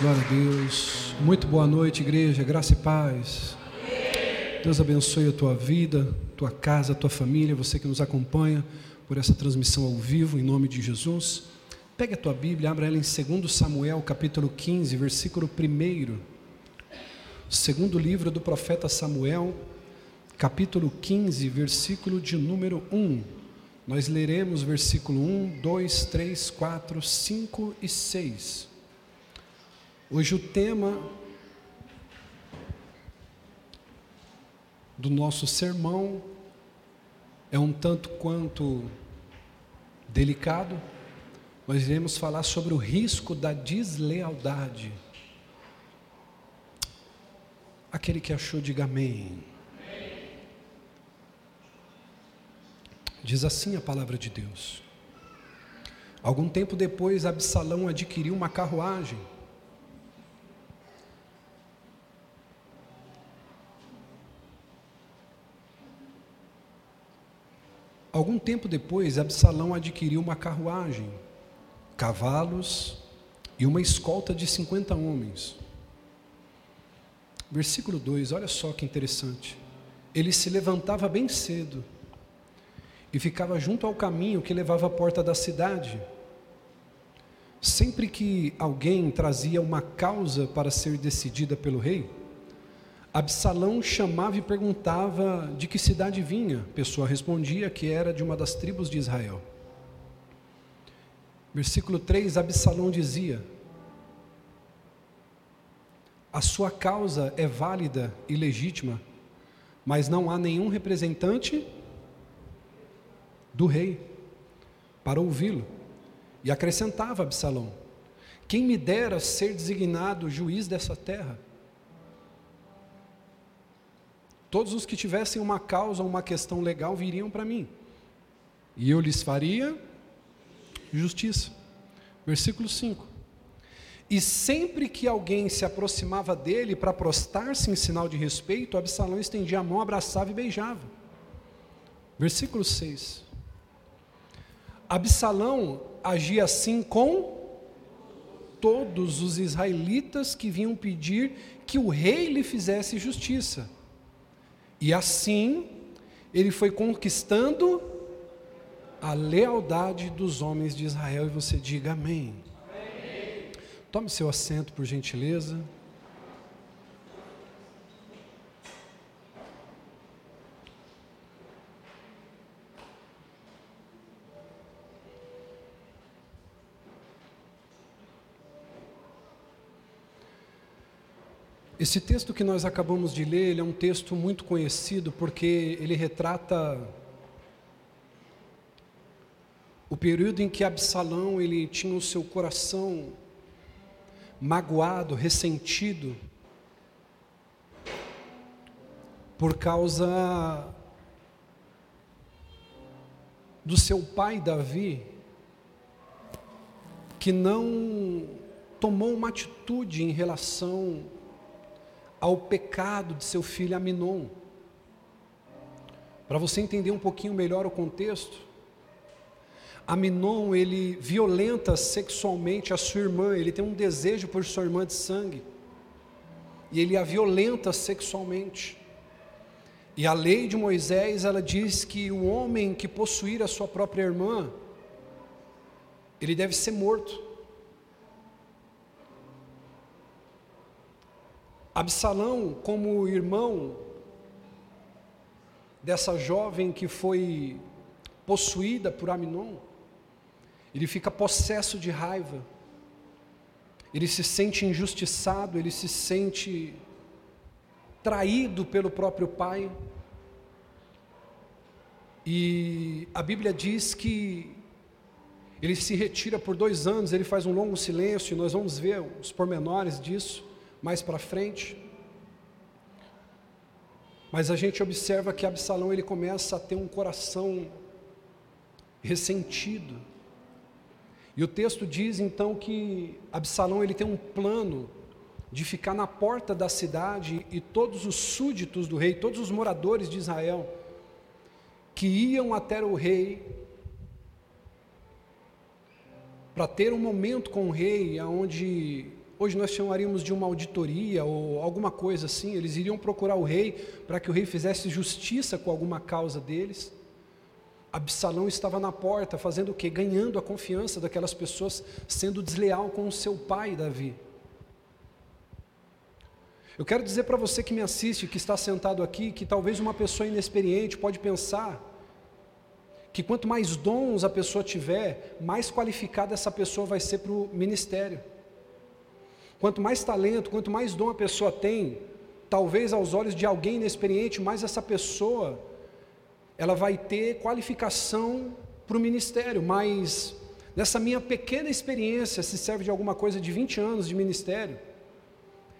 Glória a Deus. Muito boa noite, igreja. Graça e paz. Deus abençoe a tua vida, tua casa, tua família, você que nos acompanha por essa transmissão ao vivo, em nome de Jesus. Pegue a tua Bíblia, abra ela em 2 Samuel, capítulo 15, versículo 1. Segundo livro do profeta Samuel, capítulo 15, versículo de número 1. Nós leremos versículo 1, 2, 3, 4, 5 e 6. Hoje o tema do nosso sermão é um tanto quanto delicado. Nós iremos falar sobre o risco da deslealdade. Aquele que achou, diga amém. Diz assim a palavra de Deus. Algum tempo depois, Absalão adquiriu uma carruagem Algum tempo depois, Absalão adquiriu uma carruagem, cavalos e uma escolta de 50 homens. Versículo 2, olha só que interessante. Ele se levantava bem cedo e ficava junto ao caminho que levava à porta da cidade. Sempre que alguém trazia uma causa para ser decidida pelo rei, Absalão chamava e perguntava de que cidade vinha. A pessoa respondia que era de uma das tribos de Israel. Versículo 3: Absalão dizia: A sua causa é válida e legítima, mas não há nenhum representante do rei para ouvi-lo. E acrescentava Absalão: Quem me dera ser designado juiz dessa terra? Todos os que tivessem uma causa, uma questão legal, viriam para mim. E eu lhes faria justiça. Versículo 5. E sempre que alguém se aproximava dele para prostar-se em sinal de respeito, Absalão estendia a mão, abraçava e beijava. Versículo 6. Absalão agia assim com todos os israelitas que vinham pedir que o rei lhe fizesse justiça. E assim, ele foi conquistando a lealdade dos homens de Israel. E você diga amém. amém. Tome seu assento, por gentileza. Esse texto que nós acabamos de ler, é um texto muito conhecido porque ele retrata o período em que Absalão ele tinha o seu coração magoado, ressentido por causa do seu pai Davi, que não tomou uma atitude em relação ao pecado de seu filho Aminon. Para você entender um pouquinho melhor o contexto, Aminon ele violenta sexualmente a sua irmã, ele tem um desejo por sua irmã de sangue, e ele a violenta sexualmente. E a lei de Moisés, ela diz que o homem que possuir a sua própria irmã, ele deve ser morto. Absalão, como irmão dessa jovem que foi possuída por Aminon, ele fica possesso de raiva, ele se sente injustiçado, ele se sente traído pelo próprio pai. E a Bíblia diz que ele se retira por dois anos, ele faz um longo silêncio, e nós vamos ver os pormenores disso mais para frente. Mas a gente observa que Absalão ele começa a ter um coração ressentido. E o texto diz então que Absalão ele tem um plano de ficar na porta da cidade e todos os súditos do rei, todos os moradores de Israel que iam até o rei para ter um momento com o rei, aonde hoje nós chamaríamos de uma auditoria ou alguma coisa assim. Eles iriam procurar o rei para que o rei fizesse justiça com alguma causa deles. Absalão estava na porta, fazendo o quê? Ganhando a confiança daquelas pessoas, sendo desleal com o seu pai Davi. Eu quero dizer para você que me assiste, que está sentado aqui, que talvez uma pessoa inexperiente pode pensar que quanto mais dons a pessoa tiver, mais qualificada essa pessoa vai ser para o ministério. Quanto mais talento, quanto mais dom a pessoa tem, talvez aos olhos de alguém inexperiente, mais essa pessoa ela vai ter qualificação para o ministério, mas nessa minha pequena experiência, se serve de alguma coisa de 20 anos de ministério,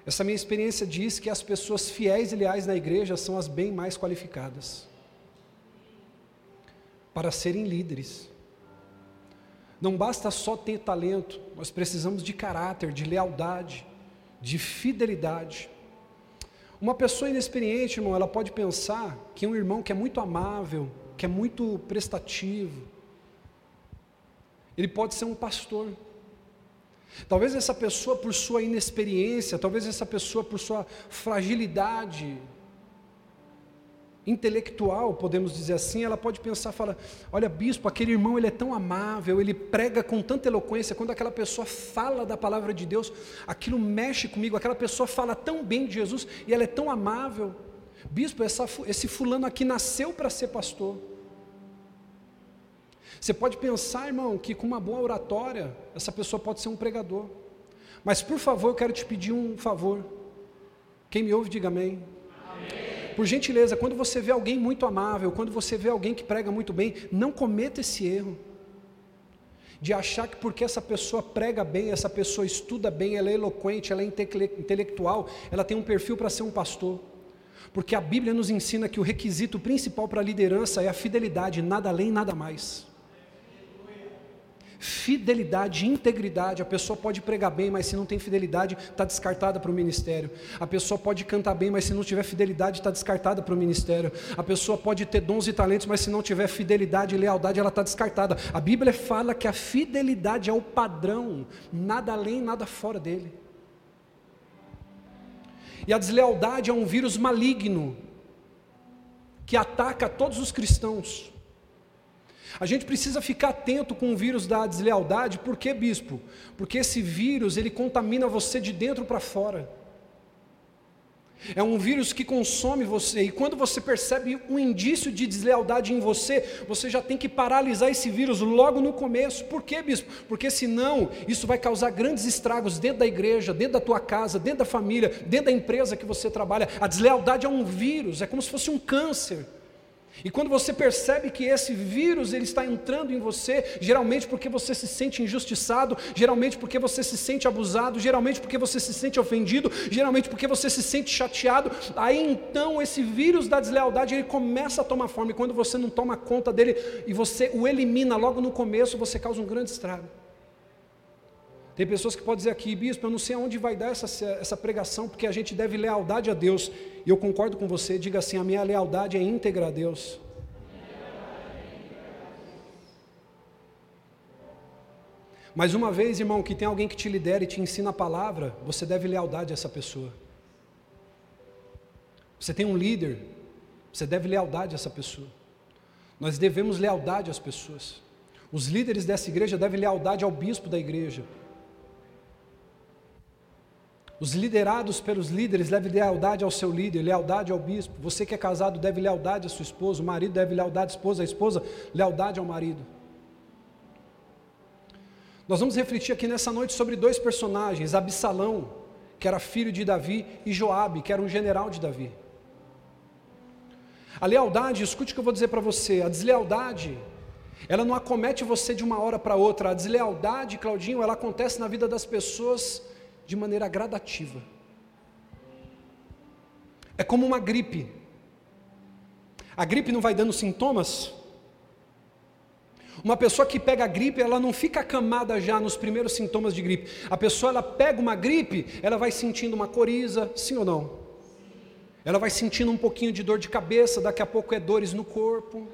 essa minha experiência diz que as pessoas fiéis e leais na igreja são as bem mais qualificadas para serem líderes. Não basta só ter talento, nós precisamos de caráter, de lealdade, de fidelidade. Uma pessoa inexperiente, irmão, ela pode pensar que um irmão que é muito amável, que é muito prestativo, ele pode ser um pastor. Talvez essa pessoa, por sua inexperiência, talvez essa pessoa, por sua fragilidade, intelectual, podemos dizer assim, ela pode pensar, fala, olha bispo, aquele irmão ele é tão amável, ele prega com tanta eloquência, quando aquela pessoa fala da palavra de Deus, aquilo mexe comigo, aquela pessoa fala tão bem de Jesus e ela é tão amável. Bispo, essa, esse fulano aqui nasceu para ser pastor. Você pode pensar, irmão, que com uma boa oratória, essa pessoa pode ser um pregador. Mas por favor, eu quero te pedir um favor. Quem me ouve, diga amém. Por gentileza, quando você vê alguém muito amável, quando você vê alguém que prega muito bem, não cometa esse erro de achar que porque essa pessoa prega bem, essa pessoa estuda bem, ela é eloquente, ela é intelectual, ela tem um perfil para ser um pastor. Porque a Bíblia nos ensina que o requisito principal para a liderança é a fidelidade, nada além, nada mais fidelidade, integridade. A pessoa pode pregar bem, mas se não tem fidelidade, está descartada para o ministério. A pessoa pode cantar bem, mas se não tiver fidelidade, está descartada para o ministério. A pessoa pode ter dons e talentos, mas se não tiver fidelidade e lealdade, ela está descartada. A Bíblia fala que a fidelidade é o padrão, nada além, nada fora dele. E a deslealdade é um vírus maligno que ataca todos os cristãos. A gente precisa ficar atento com o vírus da deslealdade, por que, bispo? Porque esse vírus, ele contamina você de dentro para fora. É um vírus que consome você, e quando você percebe um indício de deslealdade em você, você já tem que paralisar esse vírus logo no começo. Por quê, bispo? Porque senão isso vai causar grandes estragos dentro da igreja, dentro da tua casa, dentro da família, dentro da empresa que você trabalha. A deslealdade é um vírus, é como se fosse um câncer. E quando você percebe que esse vírus ele está entrando em você, geralmente porque você se sente injustiçado, geralmente porque você se sente abusado, geralmente porque você se sente ofendido, geralmente porque você se sente chateado, aí então esse vírus da deslealdade ele começa a tomar forma e quando você não toma conta dele e você o elimina logo no começo, você causa um grande estrago. Tem pessoas que podem dizer aqui, bispo, eu não sei aonde vai dar essa, essa pregação, porque a gente deve lealdade a Deus. E eu concordo com você, diga assim: a minha lealdade é íntegra a Deus. Mas uma vez, irmão, que tem alguém que te lidera e te ensina a palavra, você deve lealdade a essa pessoa. Você tem um líder, você deve lealdade a essa pessoa. Nós devemos lealdade às pessoas. Os líderes dessa igreja devem lealdade ao bispo da igreja. Os liderados pelos líderes devem lealdade ao seu líder, lealdade ao bispo. Você que é casado deve lealdade à sua esposa, o marido deve lealdade à esposa, a esposa lealdade ao marido. Nós vamos refletir aqui nessa noite sobre dois personagens, Absalão, que era filho de Davi, e Joabe, que era um general de Davi. A lealdade, escute o que eu vou dizer para você, a deslealdade, ela não acomete você de uma hora para outra. A deslealdade, Claudinho, ela acontece na vida das pessoas de maneira gradativa. É como uma gripe. A gripe não vai dando sintomas? Uma pessoa que pega a gripe, ela não fica acamada já nos primeiros sintomas de gripe. A pessoa ela pega uma gripe, ela vai sentindo uma coriza, sim ou não? Ela vai sentindo um pouquinho de dor de cabeça, daqui a pouco é dores no corpo.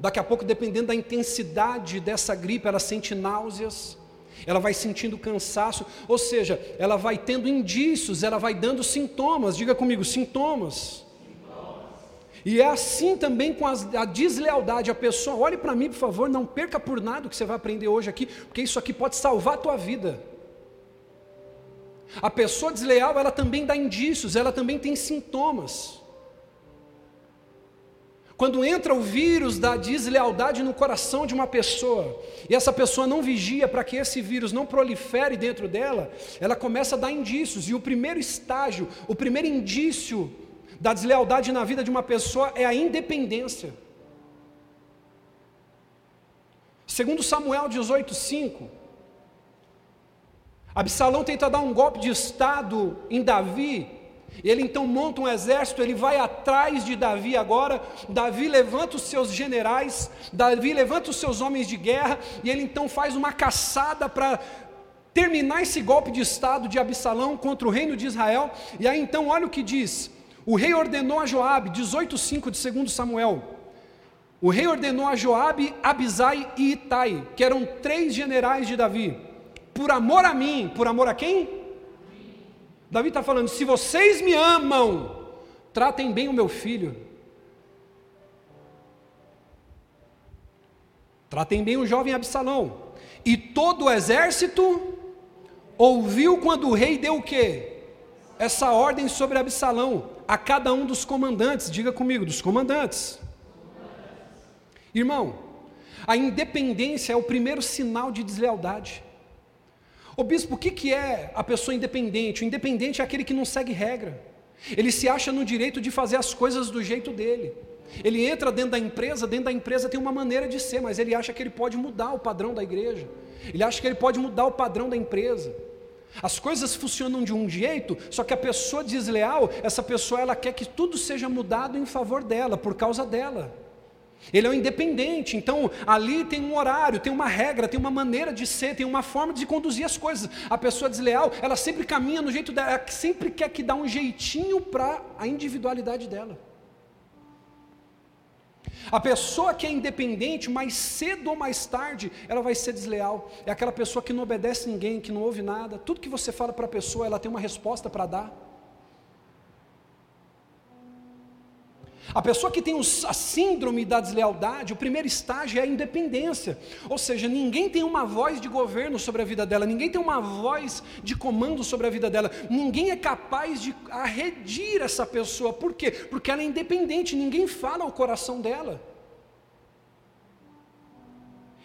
Daqui a pouco, dependendo da intensidade dessa gripe, ela sente náuseas. Ela vai sentindo cansaço, ou seja, ela vai tendo indícios, ela vai dando sintomas, diga comigo, sintomas. E é assim também com a deslealdade. A pessoa, olhe para mim, por favor, não perca por nada o que você vai aprender hoje aqui, porque isso aqui pode salvar a tua vida. A pessoa desleal, ela também dá indícios, ela também tem sintomas. Quando entra o vírus da deslealdade no coração de uma pessoa, e essa pessoa não vigia para que esse vírus não prolifere dentro dela, ela começa a dar indícios, e o primeiro estágio, o primeiro indício da deslealdade na vida de uma pessoa é a independência. Segundo Samuel 18:5, Absalão tenta dar um golpe de estado em Davi, ele então monta um exército, ele vai atrás de Davi agora. Davi levanta os seus generais, Davi levanta os seus homens de guerra, e ele então faz uma caçada para terminar esse golpe de estado de Absalão contra o reino de Israel. E aí então olha o que diz: o rei ordenou a Joabe, 18:5 de 2 Samuel. O rei ordenou a Joabe, Abisai e Itai, que eram três generais de Davi, por amor a mim, por amor a quem? Davi está falando: se vocês me amam, tratem bem o meu filho. Tratem bem o jovem Absalão. E todo o exército ouviu quando o rei deu o quê? Essa ordem sobre Absalão a cada um dos comandantes, diga comigo, dos comandantes. Irmão, a independência é o primeiro sinal de deslealdade. Ô bispo, o que, que é a pessoa independente? O independente é aquele que não segue regra. Ele se acha no direito de fazer as coisas do jeito dele. Ele entra dentro da empresa, dentro da empresa tem uma maneira de ser, mas ele acha que ele pode mudar o padrão da igreja. Ele acha que ele pode mudar o padrão da empresa. As coisas funcionam de um jeito, só que a pessoa desleal, essa pessoa ela quer que tudo seja mudado em favor dela, por causa dela. Ele é um independente, então ali tem um horário, tem uma regra, tem uma maneira de ser, tem uma forma de conduzir as coisas. A pessoa desleal, ela sempre caminha no jeito dela, ela sempre quer que dá um jeitinho para a individualidade dela. A pessoa que é independente, mais cedo ou mais tarde, ela vai ser desleal. É aquela pessoa que não obedece ninguém, que não ouve nada. Tudo que você fala para a pessoa, ela tem uma resposta para dar. A pessoa que tem a síndrome da deslealdade, o primeiro estágio é a independência. Ou seja, ninguém tem uma voz de governo sobre a vida dela, ninguém tem uma voz de comando sobre a vida dela, ninguém é capaz de arredir essa pessoa. Por quê? Porque ela é independente, ninguém fala ao coração dela.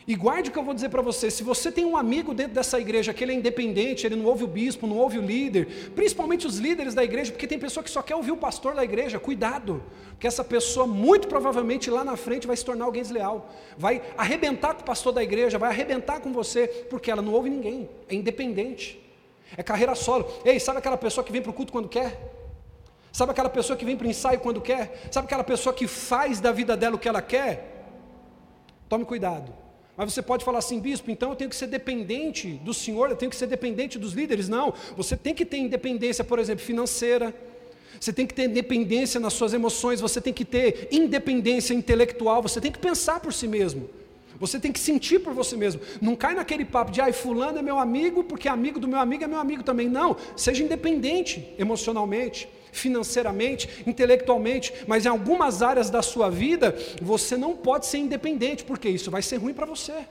E guarde o que eu vou dizer para você: se você tem um amigo dentro dessa igreja que ele é independente, ele não ouve o bispo, não ouve o líder, principalmente os líderes da igreja, porque tem pessoa que só quer ouvir o pastor da igreja, cuidado, porque essa pessoa muito provavelmente lá na frente vai se tornar alguém desleal, vai arrebentar com o pastor da igreja, vai arrebentar com você, porque ela não ouve ninguém, é independente, é carreira solo. Ei, sabe aquela pessoa que vem para o culto quando quer? Sabe aquela pessoa que vem para o ensaio quando quer? Sabe aquela pessoa que faz da vida dela o que ela quer? Tome cuidado. Mas você pode falar assim, bispo, então eu tenho que ser dependente do Senhor, eu tenho que ser dependente dos líderes. Não, você tem que ter independência, por exemplo, financeira, você tem que ter independência nas suas emoções, você tem que ter independência intelectual, você tem que pensar por si mesmo. Você tem que sentir por você mesmo. Não cai naquele papo de, ai, fulano é meu amigo, porque amigo do meu amigo é meu amigo também. Não, seja independente emocionalmente, financeiramente, intelectualmente, mas em algumas áreas da sua vida, você não pode ser independente, porque isso vai ser ruim para você.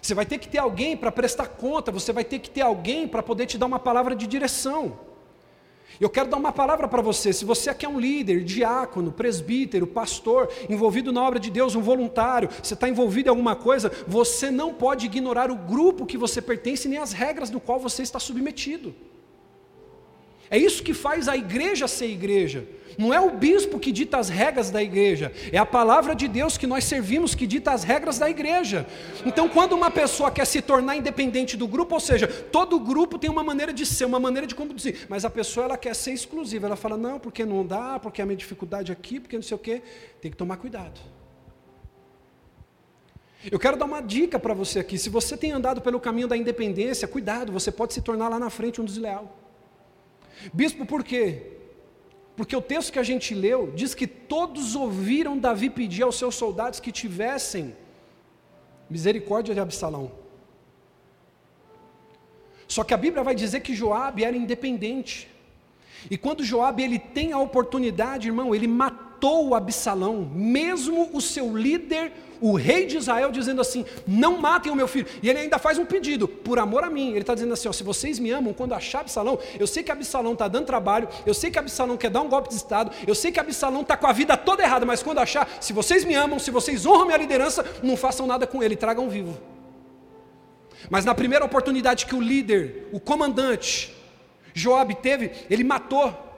Você vai ter que ter alguém para prestar conta, você vai ter que ter alguém para poder te dar uma palavra de direção. Eu quero dar uma palavra para você. Se você aqui é um líder, diácono, presbítero, pastor, envolvido na obra de Deus, um voluntário, você está envolvido em alguma coisa, você não pode ignorar o grupo que você pertence nem as regras do qual você está submetido. É isso que faz a igreja ser igreja. Não é o bispo que dita as regras da igreja, é a palavra de Deus que nós servimos que dita as regras da igreja. Então, quando uma pessoa quer se tornar independente do grupo, ou seja, todo grupo tem uma maneira de ser, uma maneira de conduzir, mas a pessoa ela quer ser exclusiva, ela fala: não, porque não dá, porque a minha dificuldade aqui, porque não sei o quê, tem que tomar cuidado. Eu quero dar uma dica para você aqui: se você tem andado pelo caminho da independência, cuidado, você pode se tornar lá na frente um desleal. Bispo, por quê? Porque o texto que a gente leu diz que todos ouviram Davi pedir aos seus soldados que tivessem Misericórdia de Absalão. Só que a Bíblia vai dizer que Joabe era independente. E quando Joabe ele tem a oportunidade, irmão, ele matou Absalão, mesmo o seu líder, o rei de Israel, dizendo assim: não matem o meu filho. E ele ainda faz um pedido, por amor a mim. Ele está dizendo assim: ó, se vocês me amam, quando achar Absalão, eu sei que Absalão está dando trabalho, eu sei que Absalão quer dar um golpe de Estado, eu sei que Absalão está com a vida toda errada, mas quando achar, se vocês me amam, se vocês honram minha liderança, não façam nada com ele, tragam vivo. Mas na primeira oportunidade que o líder, o comandante, Joab teve, ele matou.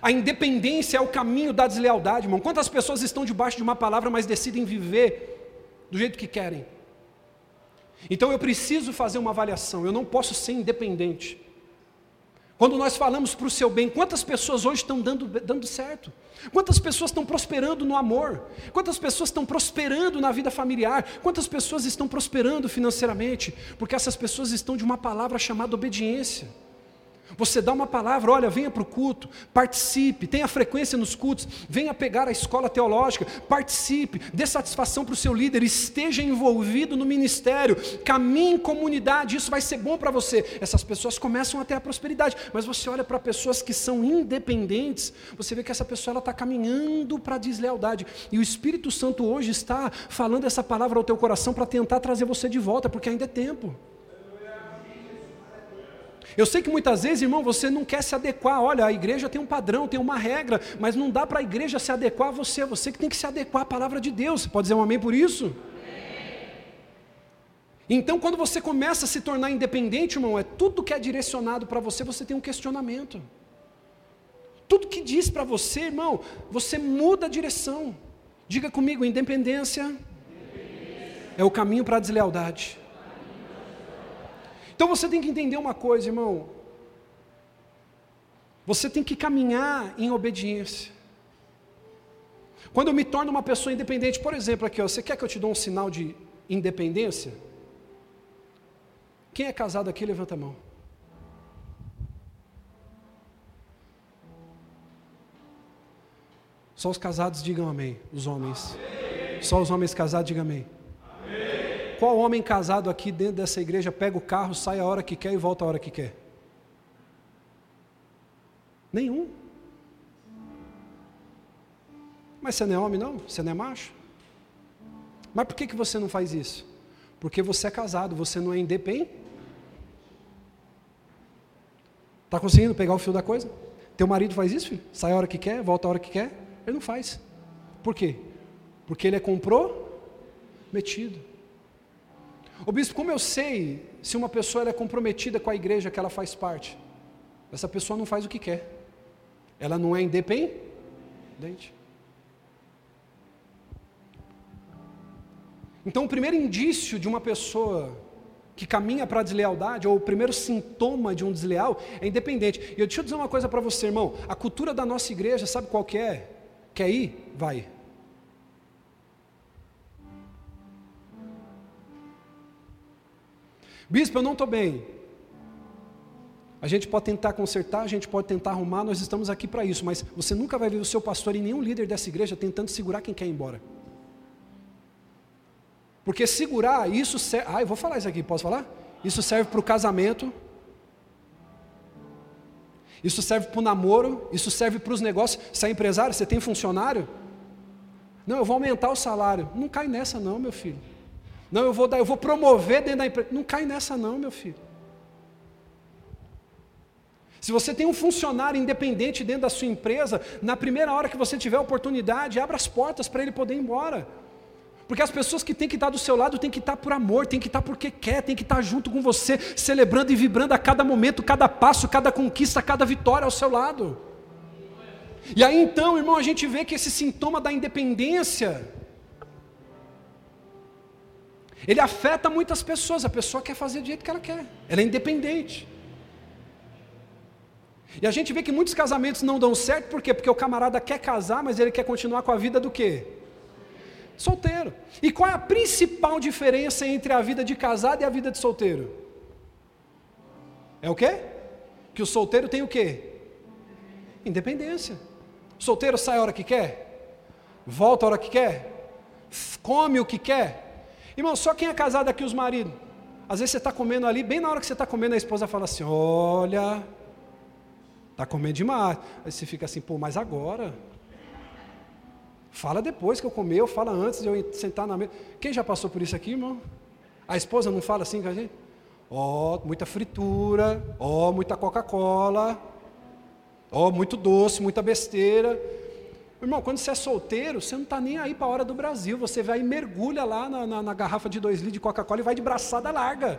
A independência é o caminho da deslealdade, irmão. Quantas pessoas estão debaixo de uma palavra, mas decidem viver do jeito que querem? Então eu preciso fazer uma avaliação, eu não posso ser independente. Quando nós falamos para o seu bem, quantas pessoas hoje estão dando, dando certo? Quantas pessoas estão prosperando no amor? Quantas pessoas estão prosperando na vida familiar? Quantas pessoas estão prosperando financeiramente? Porque essas pessoas estão de uma palavra chamada obediência. Você dá uma palavra, olha, venha para o culto, participe, tenha frequência nos cultos, venha pegar a escola teológica, participe, dê satisfação para o seu líder, esteja envolvido no ministério, caminhe em comunidade, isso vai ser bom para você. Essas pessoas começam a ter a prosperidade, mas você olha para pessoas que são independentes, você vê que essa pessoa está caminhando para a deslealdade, e o Espírito Santo hoje está falando essa palavra ao teu coração para tentar trazer você de volta, porque ainda é tempo. Eu sei que muitas vezes, irmão, você não quer se adequar. Olha, a igreja tem um padrão, tem uma regra, mas não dá para a igreja se adequar a você. Você que tem que se adequar à palavra de Deus. Você pode dizer um amém por isso? Então, quando você começa a se tornar independente, irmão, é tudo que é direcionado para você, você tem um questionamento. Tudo que diz para você, irmão, você muda a direção. Diga comigo, independência, independência. é o caminho para a deslealdade. Então você tem que entender uma coisa, irmão. Você tem que caminhar em obediência. Quando eu me torno uma pessoa independente, por exemplo, aqui, ó, você quer que eu te dê um sinal de independência? Quem é casado aqui, levanta a mão. Só os casados digam amém, os homens. Só os homens casados digam amém. Qual homem casado aqui dentro dessa igreja pega o carro, sai a hora que quer e volta a hora que quer? Nenhum. Mas você não é homem, não? Você não é macho? Mas por que, que você não faz isso? Porque você é casado, você não é independente. Está conseguindo pegar o fio da coisa? Teu marido faz isso, filho? Sai a hora que quer, volta a hora que quer? Ele não faz. Por quê? Porque ele é comprometido. Ô bispo, como eu sei se uma pessoa é comprometida com a igreja que ela faz parte? Essa pessoa não faz o que quer. Ela não é independente. Então, o primeiro indício de uma pessoa que caminha para a deslealdade, ou o primeiro sintoma de um desleal, é independente. E eu deixa eu dizer uma coisa para você, irmão. A cultura da nossa igreja, sabe qual que é? Quer ir? Vai. Bispo, eu não estou bem. A gente pode tentar consertar, a gente pode tentar arrumar, nós estamos aqui para isso, mas você nunca vai ver o seu pastor e nenhum líder dessa igreja tentando segurar quem quer ir embora. Porque segurar, isso serve. Ah, eu vou falar isso aqui, posso falar? Isso serve para o casamento, isso serve para o namoro, isso serve para os negócios. Você é empresário, você tem funcionário? Não, eu vou aumentar o salário. Não cai nessa, não, meu filho. Não, eu vou dar, eu vou promover dentro da empresa. Não cai nessa não, meu filho. Se você tem um funcionário independente dentro da sua empresa, na primeira hora que você tiver oportunidade, abra as portas para ele poder ir embora. Porque as pessoas que têm que estar do seu lado têm que estar por amor, têm que estar porque quer, têm que estar junto com você, celebrando e vibrando a cada momento, cada passo, cada conquista, cada vitória ao seu lado. E aí então, irmão, a gente vê que esse sintoma da independência, ele afeta muitas pessoas, a pessoa quer fazer do jeito que ela quer, ela é independente. E a gente vê que muitos casamentos não dão certo, por quê? Porque o camarada quer casar, mas ele quer continuar com a vida do quê? Solteiro. E qual é a principal diferença entre a vida de casado e a vida de solteiro? É o quê? Que o solteiro tem o quê? Independência. O solteiro sai a hora que quer, volta a hora que quer, come o que quer, Irmão, só quem é casado aqui, os maridos. Às vezes você está comendo ali, bem na hora que você está comendo, a esposa fala assim: Olha, está comendo demais. Aí você fica assim, pô, mas agora. Fala depois que eu comer, ou fala antes de eu sentar na mesa. Quem já passou por isso aqui, irmão? A esposa não fala assim com a gente? Ó, oh, muita fritura, ó, oh, muita Coca-Cola, ó, oh, muito doce, muita besteira. Irmão, quando você é solteiro, você não está nem aí para a hora do Brasil. Você vai e mergulha lá na, na, na garrafa de dois litros de Coca-Cola e vai de braçada larga.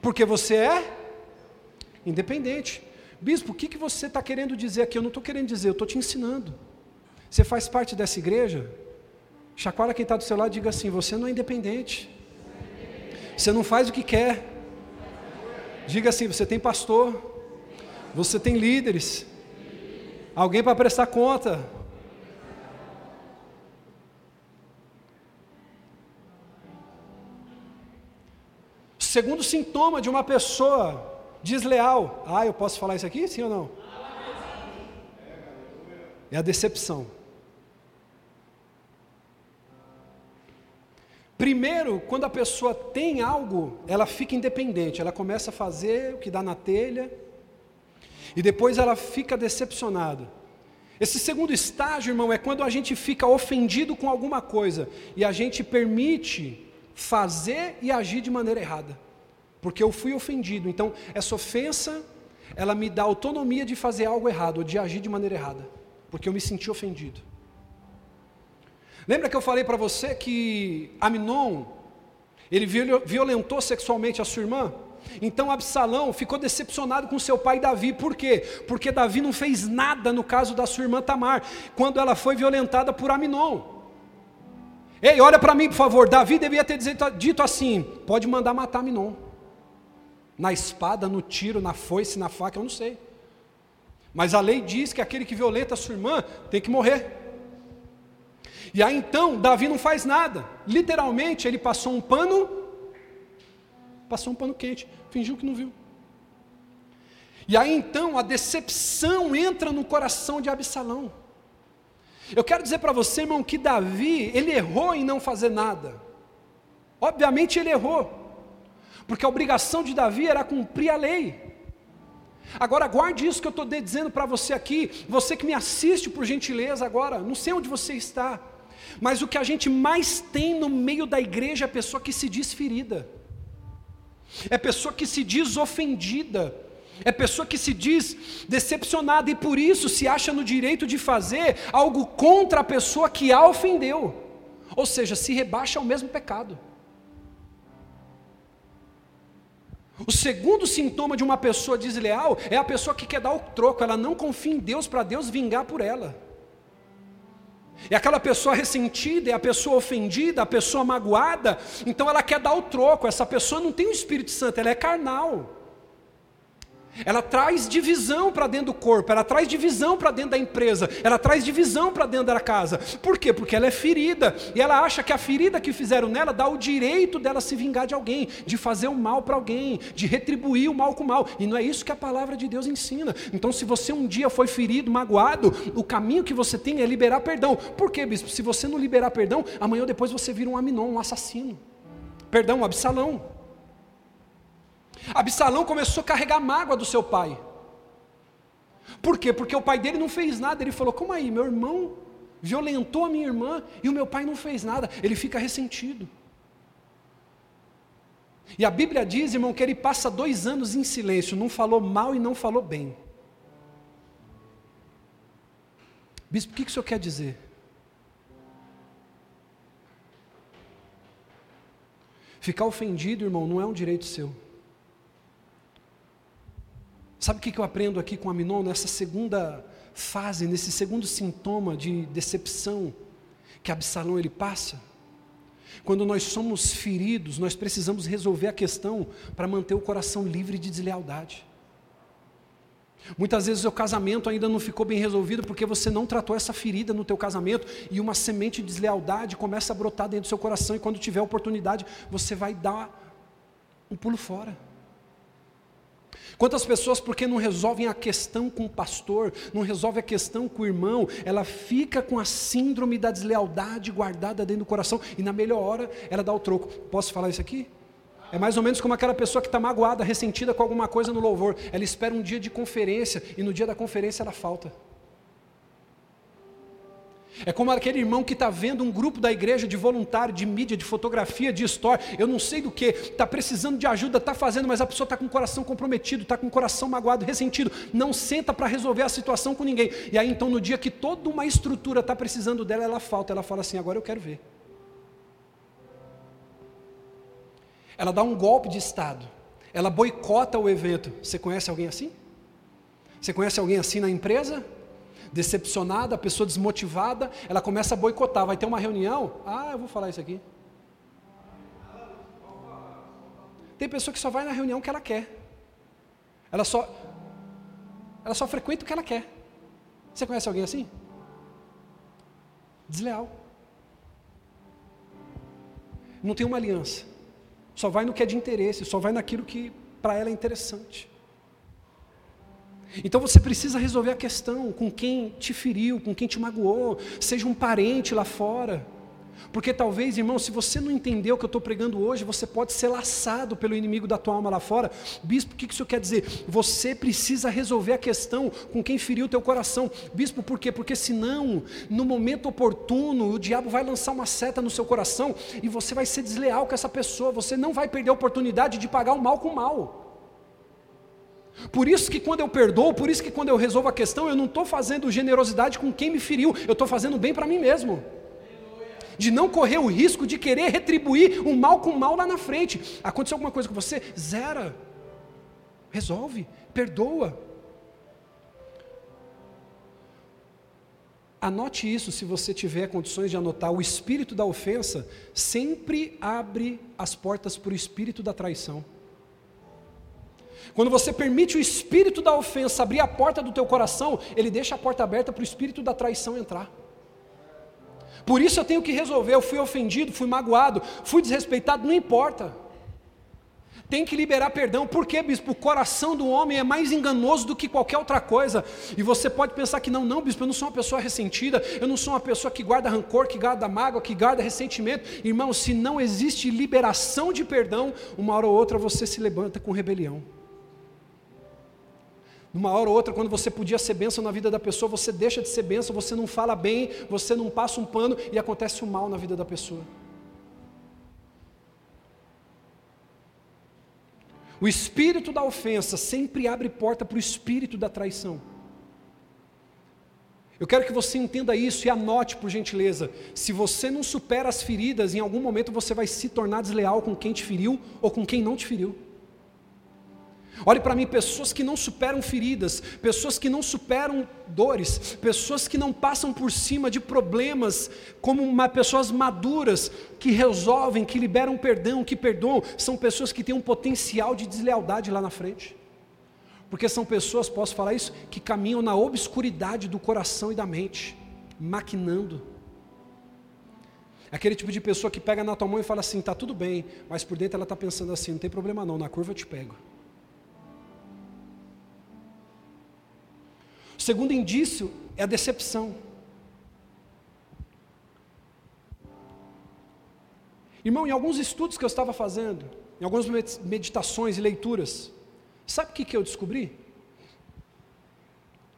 Porque você é independente. Bispo, o que, que você está querendo dizer aqui? Eu não estou querendo dizer, eu estou te ensinando. Você faz parte dessa igreja? Chacoalha quem está do seu lado e diga assim: você não é independente. Você não faz o que quer. Diga assim: você tem pastor. Você tem líderes. Alguém para prestar conta. Segundo sintoma de uma pessoa desleal. Ah, eu posso falar isso aqui? Sim ou não? É a decepção. Primeiro, quando a pessoa tem algo, ela fica independente, ela começa a fazer o que dá na telha, e depois ela fica decepcionada. Esse segundo estágio, irmão, é quando a gente fica ofendido com alguma coisa e a gente permite fazer e agir de maneira errada, porque eu fui ofendido. Então, essa ofensa, ela me dá autonomia de fazer algo errado, ou de agir de maneira errada, porque eu me senti ofendido. Lembra que eu falei para você que Aminon, ele violentou sexualmente a sua irmã? Então Absalão ficou decepcionado com seu pai Davi, por quê? Porque Davi não fez nada no caso da sua irmã Tamar, quando ela foi violentada por Aminon. Ei, olha para mim, por favor. Davi devia ter dito assim: pode mandar matar Minon. Na espada, no tiro, na foice, na faca, eu não sei. Mas a lei diz que aquele que violenta sua irmã tem que morrer. E aí então, Davi não faz nada. Literalmente, ele passou um pano, passou um pano quente, fingiu que não viu. E aí então, a decepção entra no coração de Absalão. Eu quero dizer para você, irmão, que Davi, ele errou em não fazer nada. Obviamente ele errou, porque a obrigação de Davi era cumprir a lei. Agora guarde isso que eu estou dizendo para você aqui, você que me assiste por gentileza agora, não sei onde você está, mas o que a gente mais tem no meio da igreja é a pessoa que se diz ferida, é a pessoa que se diz ofendida, é pessoa que se diz decepcionada e por isso se acha no direito de fazer algo contra a pessoa que a ofendeu. Ou seja, se rebaixa ao mesmo pecado. O segundo sintoma de uma pessoa desleal é a pessoa que quer dar o troco, ela não confia em Deus para Deus vingar por ela. É aquela pessoa ressentida, é a pessoa ofendida, a pessoa magoada, então ela quer dar o troco. Essa pessoa não tem o Espírito Santo, ela é carnal. Ela traz divisão para dentro do corpo, ela traz divisão para dentro da empresa, ela traz divisão para dentro da casa. Por quê? Porque ela é ferida e ela acha que a ferida que fizeram nela dá o direito dela se vingar de alguém, de fazer o mal para alguém, de retribuir o mal com o mal. E não é isso que a palavra de Deus ensina. Então, se você um dia foi ferido, magoado, o caminho que você tem é liberar perdão. Por quê, bispo? Se você não liberar perdão, amanhã ou depois você vira um aminon, um assassino. Perdão, um Absalão. Absalão começou a carregar mágoa do seu pai. Por quê? Porque o pai dele não fez nada. Ele falou: Como aí, meu irmão violentou a minha irmã e o meu pai não fez nada. Ele fica ressentido. E a Bíblia diz, irmão, que ele passa dois anos em silêncio, não falou mal e não falou bem. Bispo, o que o senhor quer dizer? Ficar ofendido, irmão, não é um direito seu. Sabe o que eu aprendo aqui com Aminon nessa segunda fase, nesse segundo sintoma de decepção que Absalão ele passa? Quando nós somos feridos, nós precisamos resolver a questão para manter o coração livre de deslealdade. Muitas vezes o casamento ainda não ficou bem resolvido porque você não tratou essa ferida no teu casamento e uma semente de deslealdade começa a brotar dentro do seu coração e quando tiver oportunidade você vai dar um pulo fora. Quantas pessoas, porque não resolvem a questão com o pastor, não resolvem a questão com o irmão, ela fica com a síndrome da deslealdade guardada dentro do coração e na melhor hora ela dá o troco. Posso falar isso aqui? É mais ou menos como aquela pessoa que está magoada, ressentida com alguma coisa no louvor. Ela espera um dia de conferência e no dia da conferência ela falta. É como aquele irmão que está vendo um grupo da igreja de voluntário, de mídia, de fotografia, de história, eu não sei do que, está precisando de ajuda, está fazendo, mas a pessoa está com o coração comprometido, está com o coração magoado, ressentido, não senta para resolver a situação com ninguém. E aí então, no dia que toda uma estrutura está precisando dela, ela falta, ela fala assim: agora eu quero ver. Ela dá um golpe de Estado, ela boicota o evento. Você conhece alguém assim? Você conhece alguém assim na empresa? Decepcionada, a pessoa desmotivada, ela começa a boicotar. Vai ter uma reunião? Ah, eu vou falar isso aqui. Tem pessoa que só vai na reunião que ela quer. Ela só ela só frequenta o que ela quer. Você conhece alguém assim? Desleal. Não tem uma aliança. Só vai no que é de interesse, só vai naquilo que para ela é interessante. Então você precisa resolver a questão com quem te feriu, com quem te magoou, seja um parente lá fora. Porque talvez, irmão, se você não entendeu o que eu estou pregando hoje, você pode ser laçado pelo inimigo da tua alma lá fora. Bispo, o que isso quer dizer? Você precisa resolver a questão com quem feriu o teu coração. Bispo, por quê? Porque senão, no momento oportuno, o diabo vai lançar uma seta no seu coração e você vai ser desleal com essa pessoa. Você não vai perder a oportunidade de pagar o mal com o mal. Por isso que quando eu perdoo, por isso que quando eu resolvo a questão, eu não estou fazendo generosidade com quem me feriu, eu estou fazendo bem para mim mesmo. De não correr o risco de querer retribuir o mal com o mal lá na frente. Aconteceu alguma coisa com você? Zera. Resolve, perdoa. Anote isso se você tiver condições de anotar. O espírito da ofensa sempre abre as portas para o espírito da traição. Quando você permite o espírito da ofensa abrir a porta do teu coração, ele deixa a porta aberta para o espírito da traição entrar. Por isso eu tenho que resolver. Eu fui ofendido, fui magoado, fui desrespeitado, não importa. Tem que liberar perdão. Por quê, bispo? O coração do homem é mais enganoso do que qualquer outra coisa. E você pode pensar que não, não, bispo, eu não sou uma pessoa ressentida, eu não sou uma pessoa que guarda rancor, que guarda mágoa, que guarda ressentimento. Irmão, se não existe liberação de perdão, uma hora ou outra você se levanta com rebelião. Uma hora ou outra, quando você podia ser bênção na vida da pessoa, você deixa de ser bênção, você não fala bem, você não passa um pano e acontece o um mal na vida da pessoa. O espírito da ofensa sempre abre porta para o espírito da traição. Eu quero que você entenda isso e anote, por gentileza. Se você não supera as feridas, em algum momento você vai se tornar desleal com quem te feriu ou com quem não te feriu. Olhe para mim, pessoas que não superam feridas, pessoas que não superam dores, pessoas que não passam por cima de problemas, como uma, pessoas maduras que resolvem, que liberam perdão, que perdoam, são pessoas que têm um potencial de deslealdade lá na frente. Porque são pessoas, posso falar isso, que caminham na obscuridade do coração e da mente, maquinando. Aquele tipo de pessoa que pega na tua mão e fala assim: tá tudo bem, mas por dentro ela está pensando assim: não tem problema não, na curva eu te pego. Segundo indício é a decepção. Irmão, em alguns estudos que eu estava fazendo, em algumas meditações e leituras, sabe o que, que eu descobri?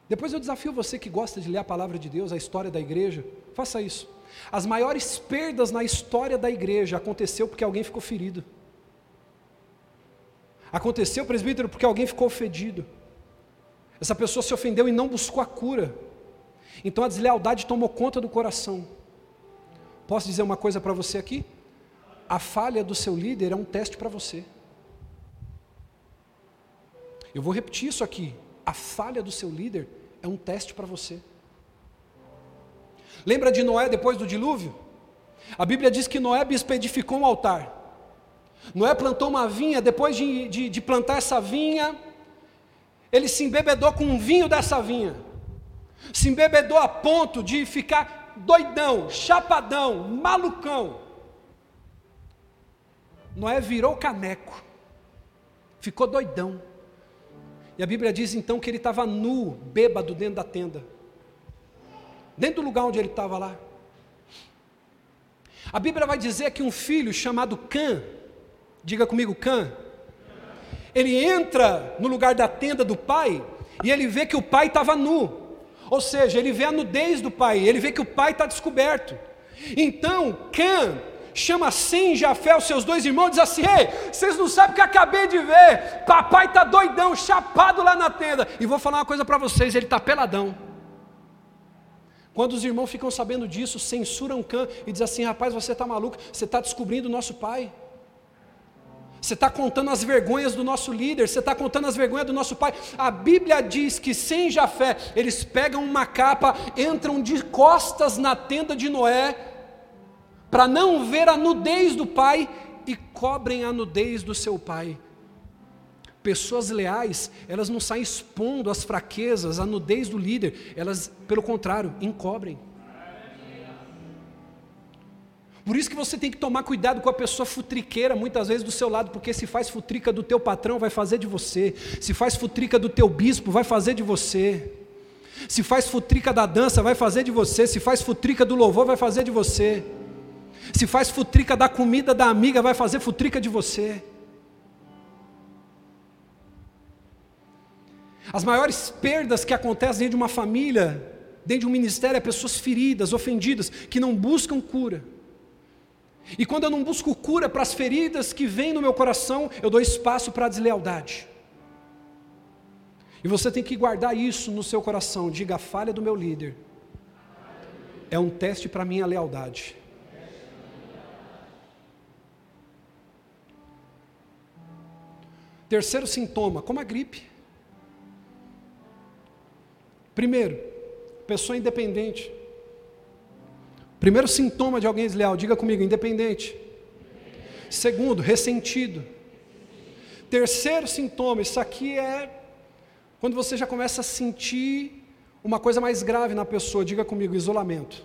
Depois eu desafio você que gosta de ler a palavra de Deus, a história da igreja, faça isso. As maiores perdas na história da igreja aconteceu porque alguém ficou ferido. Aconteceu, presbítero, porque alguém ficou ofendido. Essa pessoa se ofendeu e não buscou a cura. Então a deslealdade tomou conta do coração. Posso dizer uma coisa para você aqui? A falha do seu líder é um teste para você. Eu vou repetir isso aqui. A falha do seu líder é um teste para você. Lembra de Noé depois do dilúvio? A Bíblia diz que Noé edificou um altar. Noé plantou uma vinha, depois de, de, de plantar essa vinha, ele se embebedou com um vinho dessa vinha. Se embebedou a ponto de ficar doidão, chapadão, malucão. Noé virou caneco. Ficou doidão. E a Bíblia diz então que ele estava nu, bêbado dentro da tenda. Dentro do lugar onde ele estava lá. A Bíblia vai dizer que um filho chamado Cã, diga comigo, Cã, ele entra no lugar da tenda do pai e ele vê que o pai estava nu. Ou seja, ele vê a nudez do pai, ele vê que o pai está descoberto. Então, Cã chama Sem Jafé, os seus dois irmãos, e diz assim: Ei, vocês não sabem o que acabei de ver. Papai está doidão, chapado lá na tenda. E vou falar uma coisa para vocês: ele está peladão. Quando os irmãos ficam sabendo disso, censuram Cã e diz assim: Rapaz, você está maluco, você está descobrindo o nosso pai. Você está contando as vergonhas do nosso líder, você está contando as vergonhas do nosso pai. A Bíblia diz que sem Jafé, eles pegam uma capa, entram de costas na tenda de Noé, para não ver a nudez do pai e cobrem a nudez do seu pai. Pessoas leais, elas não saem expondo as fraquezas, a nudez do líder, elas, pelo contrário, encobrem. Por isso que você tem que tomar cuidado com a pessoa futriqueira, muitas vezes do seu lado, porque se faz futrica do teu patrão, vai fazer de você. Se faz futrica do teu bispo, vai fazer de você. Se faz futrica da dança, vai fazer de você. Se faz futrica do louvor, vai fazer de você. Se faz futrica da comida da amiga, vai fazer futrica de você. As maiores perdas que acontecem dentro de uma família, dentro de um ministério, é pessoas feridas, ofendidas, que não buscam cura. E quando eu não busco cura para as feridas que vêm no meu coração, eu dou espaço para a deslealdade. E você tem que guardar isso no seu coração. Diga: a falha do meu líder é um teste para minha lealdade. Terceiro sintoma, como a gripe. Primeiro, pessoa independente. Primeiro sintoma de alguém desleal, diga comigo, independente. Segundo, ressentido. Terceiro sintoma, isso aqui é quando você já começa a sentir uma coisa mais grave na pessoa, diga comigo, isolamento.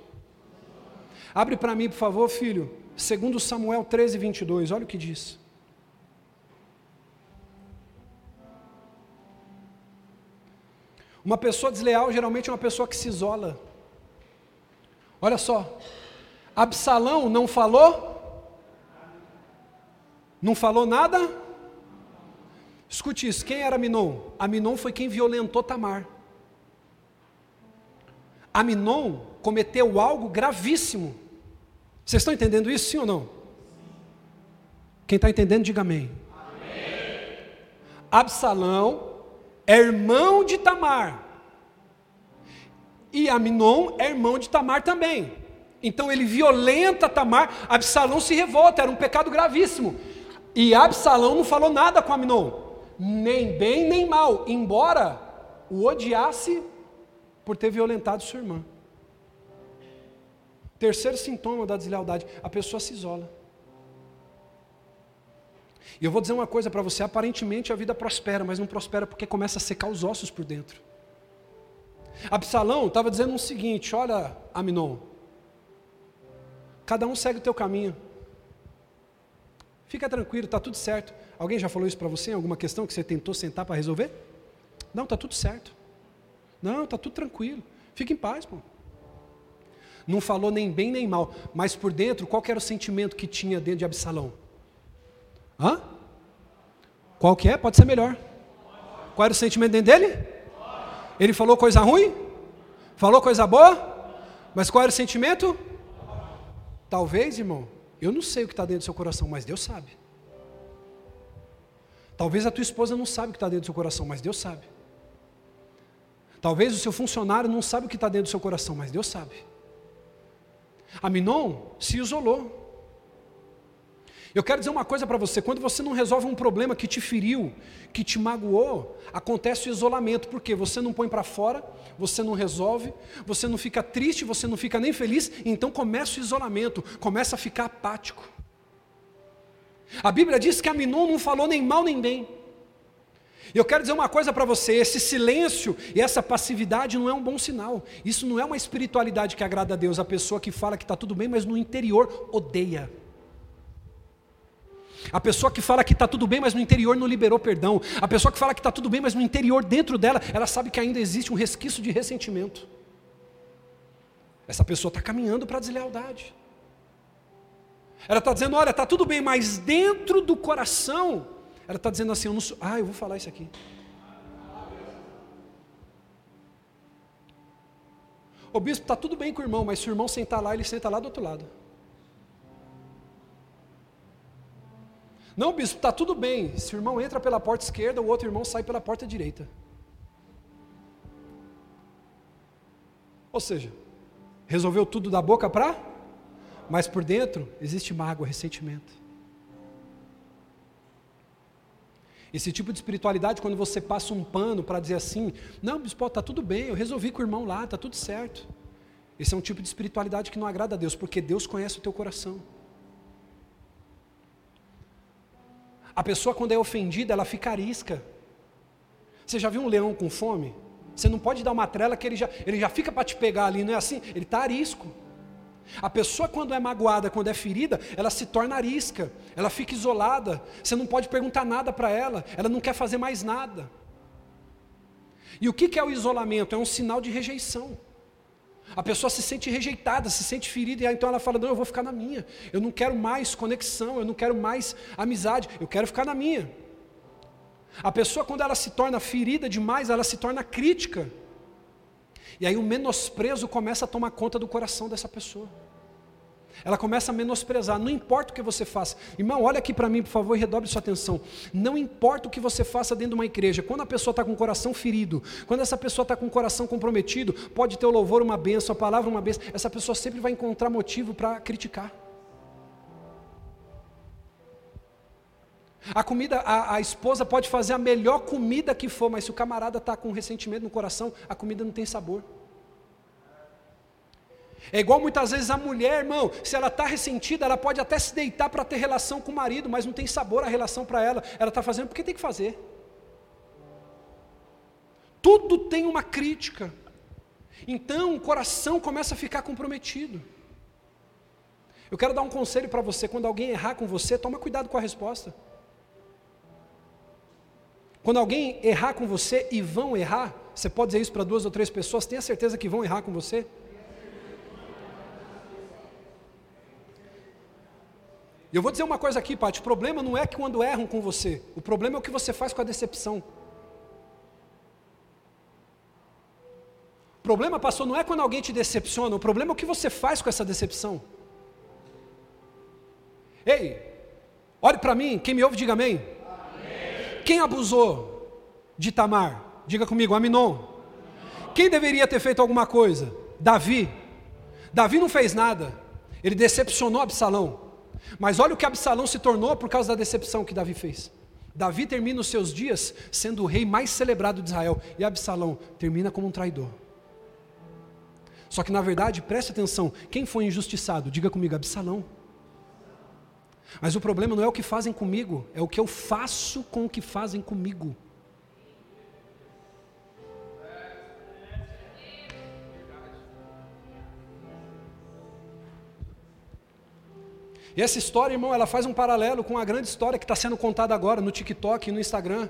Abre para mim, por favor, filho, segundo Samuel 13, 22, olha o que diz. Uma pessoa desleal geralmente é uma pessoa que se isola. Olha só, Absalão não falou? Não falou nada? Escute isso, quem era Aminon? Aminon foi quem violentou Tamar. Aminon cometeu algo gravíssimo. Vocês estão entendendo isso, sim ou não? Quem está entendendo, diga amém. amém. Absalão é irmão de Tamar. E Aminon é irmão de Tamar também. Então ele violenta Tamar, Absalão se revolta, era um pecado gravíssimo. E Absalão não falou nada com Aminon, nem bem nem mal, embora o odiasse por ter violentado sua irmã. Terceiro sintoma da deslealdade: a pessoa se isola. E eu vou dizer uma coisa para você: aparentemente a vida prospera, mas não prospera porque começa a secar os ossos por dentro. Absalão estava dizendo o seguinte: olha, Aminon, cada um segue o teu caminho. Fica tranquilo, está tudo certo. Alguém já falou isso para você em alguma questão que você tentou sentar para resolver? Não, está tudo certo. Não, está tudo tranquilo. Fica em paz, pô. Não falou nem bem nem mal, mas por dentro, qual era o sentimento que tinha dentro de Absalão? Hã? Qual que é? Pode ser melhor. Qual era o sentimento dentro dele? Ele falou coisa ruim? Falou coisa boa? Mas qual era o sentimento? Talvez, irmão, eu não sei o que está dentro do seu coração, mas Deus sabe. Talvez a tua esposa não sabe o que está dentro do seu coração, mas Deus sabe. Talvez o seu funcionário não sabe o que está dentro do seu coração, mas Deus sabe. Aminon se isolou. Eu quero dizer uma coisa para você: quando você não resolve um problema que te feriu, que te magoou, acontece o isolamento, porque você não põe para fora, você não resolve, você não fica triste, você não fica nem feliz, então começa o isolamento, começa a ficar apático. A Bíblia diz que Aminon não falou nem mal nem bem. Eu quero dizer uma coisa para você: esse silêncio e essa passividade não é um bom sinal. Isso não é uma espiritualidade que agrada a Deus. A pessoa que fala que está tudo bem, mas no interior odeia. A pessoa que fala que está tudo bem, mas no interior não liberou perdão. A pessoa que fala que está tudo bem, mas no interior, dentro dela, ela sabe que ainda existe um resquício de ressentimento. Essa pessoa está caminhando para a deslealdade. Ela está dizendo: olha, está tudo bem, mas dentro do coração, ela está dizendo assim: eu não sou... ah, eu vou falar isso aqui. O bispo, está tudo bem com o irmão, mas se o irmão sentar lá, ele senta lá do outro lado. Não, bispo, está tudo bem. Se o irmão entra pela porta esquerda, o outro irmão sai pela porta direita. Ou seja, resolveu tudo da boca para, mas por dentro existe mágoa, ressentimento. Esse tipo de espiritualidade, quando você passa um pano para dizer assim, não, bispo, está tudo bem, eu resolvi com o irmão lá, está tudo certo. Esse é um tipo de espiritualidade que não agrada a Deus, porque Deus conhece o teu coração. A pessoa, quando é ofendida, ela fica arisca. Você já viu um leão com fome? Você não pode dar uma trela que ele já, ele já fica para te pegar ali, não é assim? Ele está arisco. A pessoa, quando é magoada, quando é ferida, ela se torna arisca, ela fica isolada. Você não pode perguntar nada para ela, ela não quer fazer mais nada. E o que é o isolamento? É um sinal de rejeição. A pessoa se sente rejeitada, se sente ferida, e aí então ela fala: Não, eu vou ficar na minha. Eu não quero mais conexão, eu não quero mais amizade, eu quero ficar na minha. A pessoa, quando ela se torna ferida demais, ela se torna crítica. E aí o menosprezo começa a tomar conta do coração dessa pessoa. Ela começa a menosprezar, não importa o que você faça. Irmão, olha aqui para mim, por favor, e redobre sua atenção. Não importa o que você faça dentro de uma igreja, quando a pessoa está com o coração ferido, quando essa pessoa está com o coração comprometido, pode ter o louvor uma benção, a palavra uma benção, essa pessoa sempre vai encontrar motivo para criticar. A comida, a, a, esposa pode fazer a melhor comida que for, mas se o camarada está com ressentimento no coração, a comida não tem sabor. É igual muitas vezes a mulher, irmão, se ela está ressentida, ela pode até se deitar para ter relação com o marido, mas não tem sabor a relação para ela. Ela está fazendo porque tem que fazer. Tudo tem uma crítica. Então o coração começa a ficar comprometido. Eu quero dar um conselho para você: quando alguém errar com você, toma cuidado com a resposta. Quando alguém errar com você e vão errar, você pode dizer isso para duas ou três pessoas, tenha certeza que vão errar com você? Eu vou dizer uma coisa aqui, Paty: o problema não é que quando erram com você, o problema é o que você faz com a decepção. O problema, pastor, não é quando alguém te decepciona, o problema é o que você faz com essa decepção. Ei, olhe para mim, quem me ouve, diga amém. Quem abusou de Tamar? Diga comigo, Aminon. Quem deveria ter feito alguma coisa? Davi. Davi não fez nada. Ele decepcionou Absalão. Mas olha o que Absalão se tornou por causa da decepção que Davi fez. Davi termina os seus dias sendo o rei mais celebrado de Israel. E Absalão termina como um traidor. Só que na verdade, preste atenção: quem foi injustiçado? Diga comigo, Absalão. Mas o problema não é o que fazem comigo, é o que eu faço com o que fazem comigo. E essa história, irmão, ela faz um paralelo com a grande história que está sendo contada agora no TikTok e no Instagram.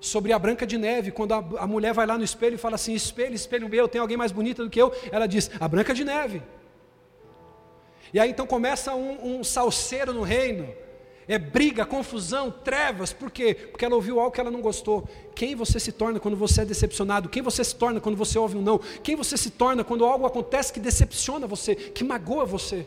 Sobre a Branca de Neve, quando a, a mulher vai lá no espelho e fala assim: espelho, espelho meu, tem alguém mais bonita do que eu? Ela diz: a Branca de Neve. E aí então começa um, um salseiro no reino. É briga, confusão, trevas, por quê? Porque ela ouviu algo que ela não gostou. Quem você se torna quando você é decepcionado? Quem você se torna quando você ouve um não? Quem você se torna quando algo acontece que decepciona você, que magoa você?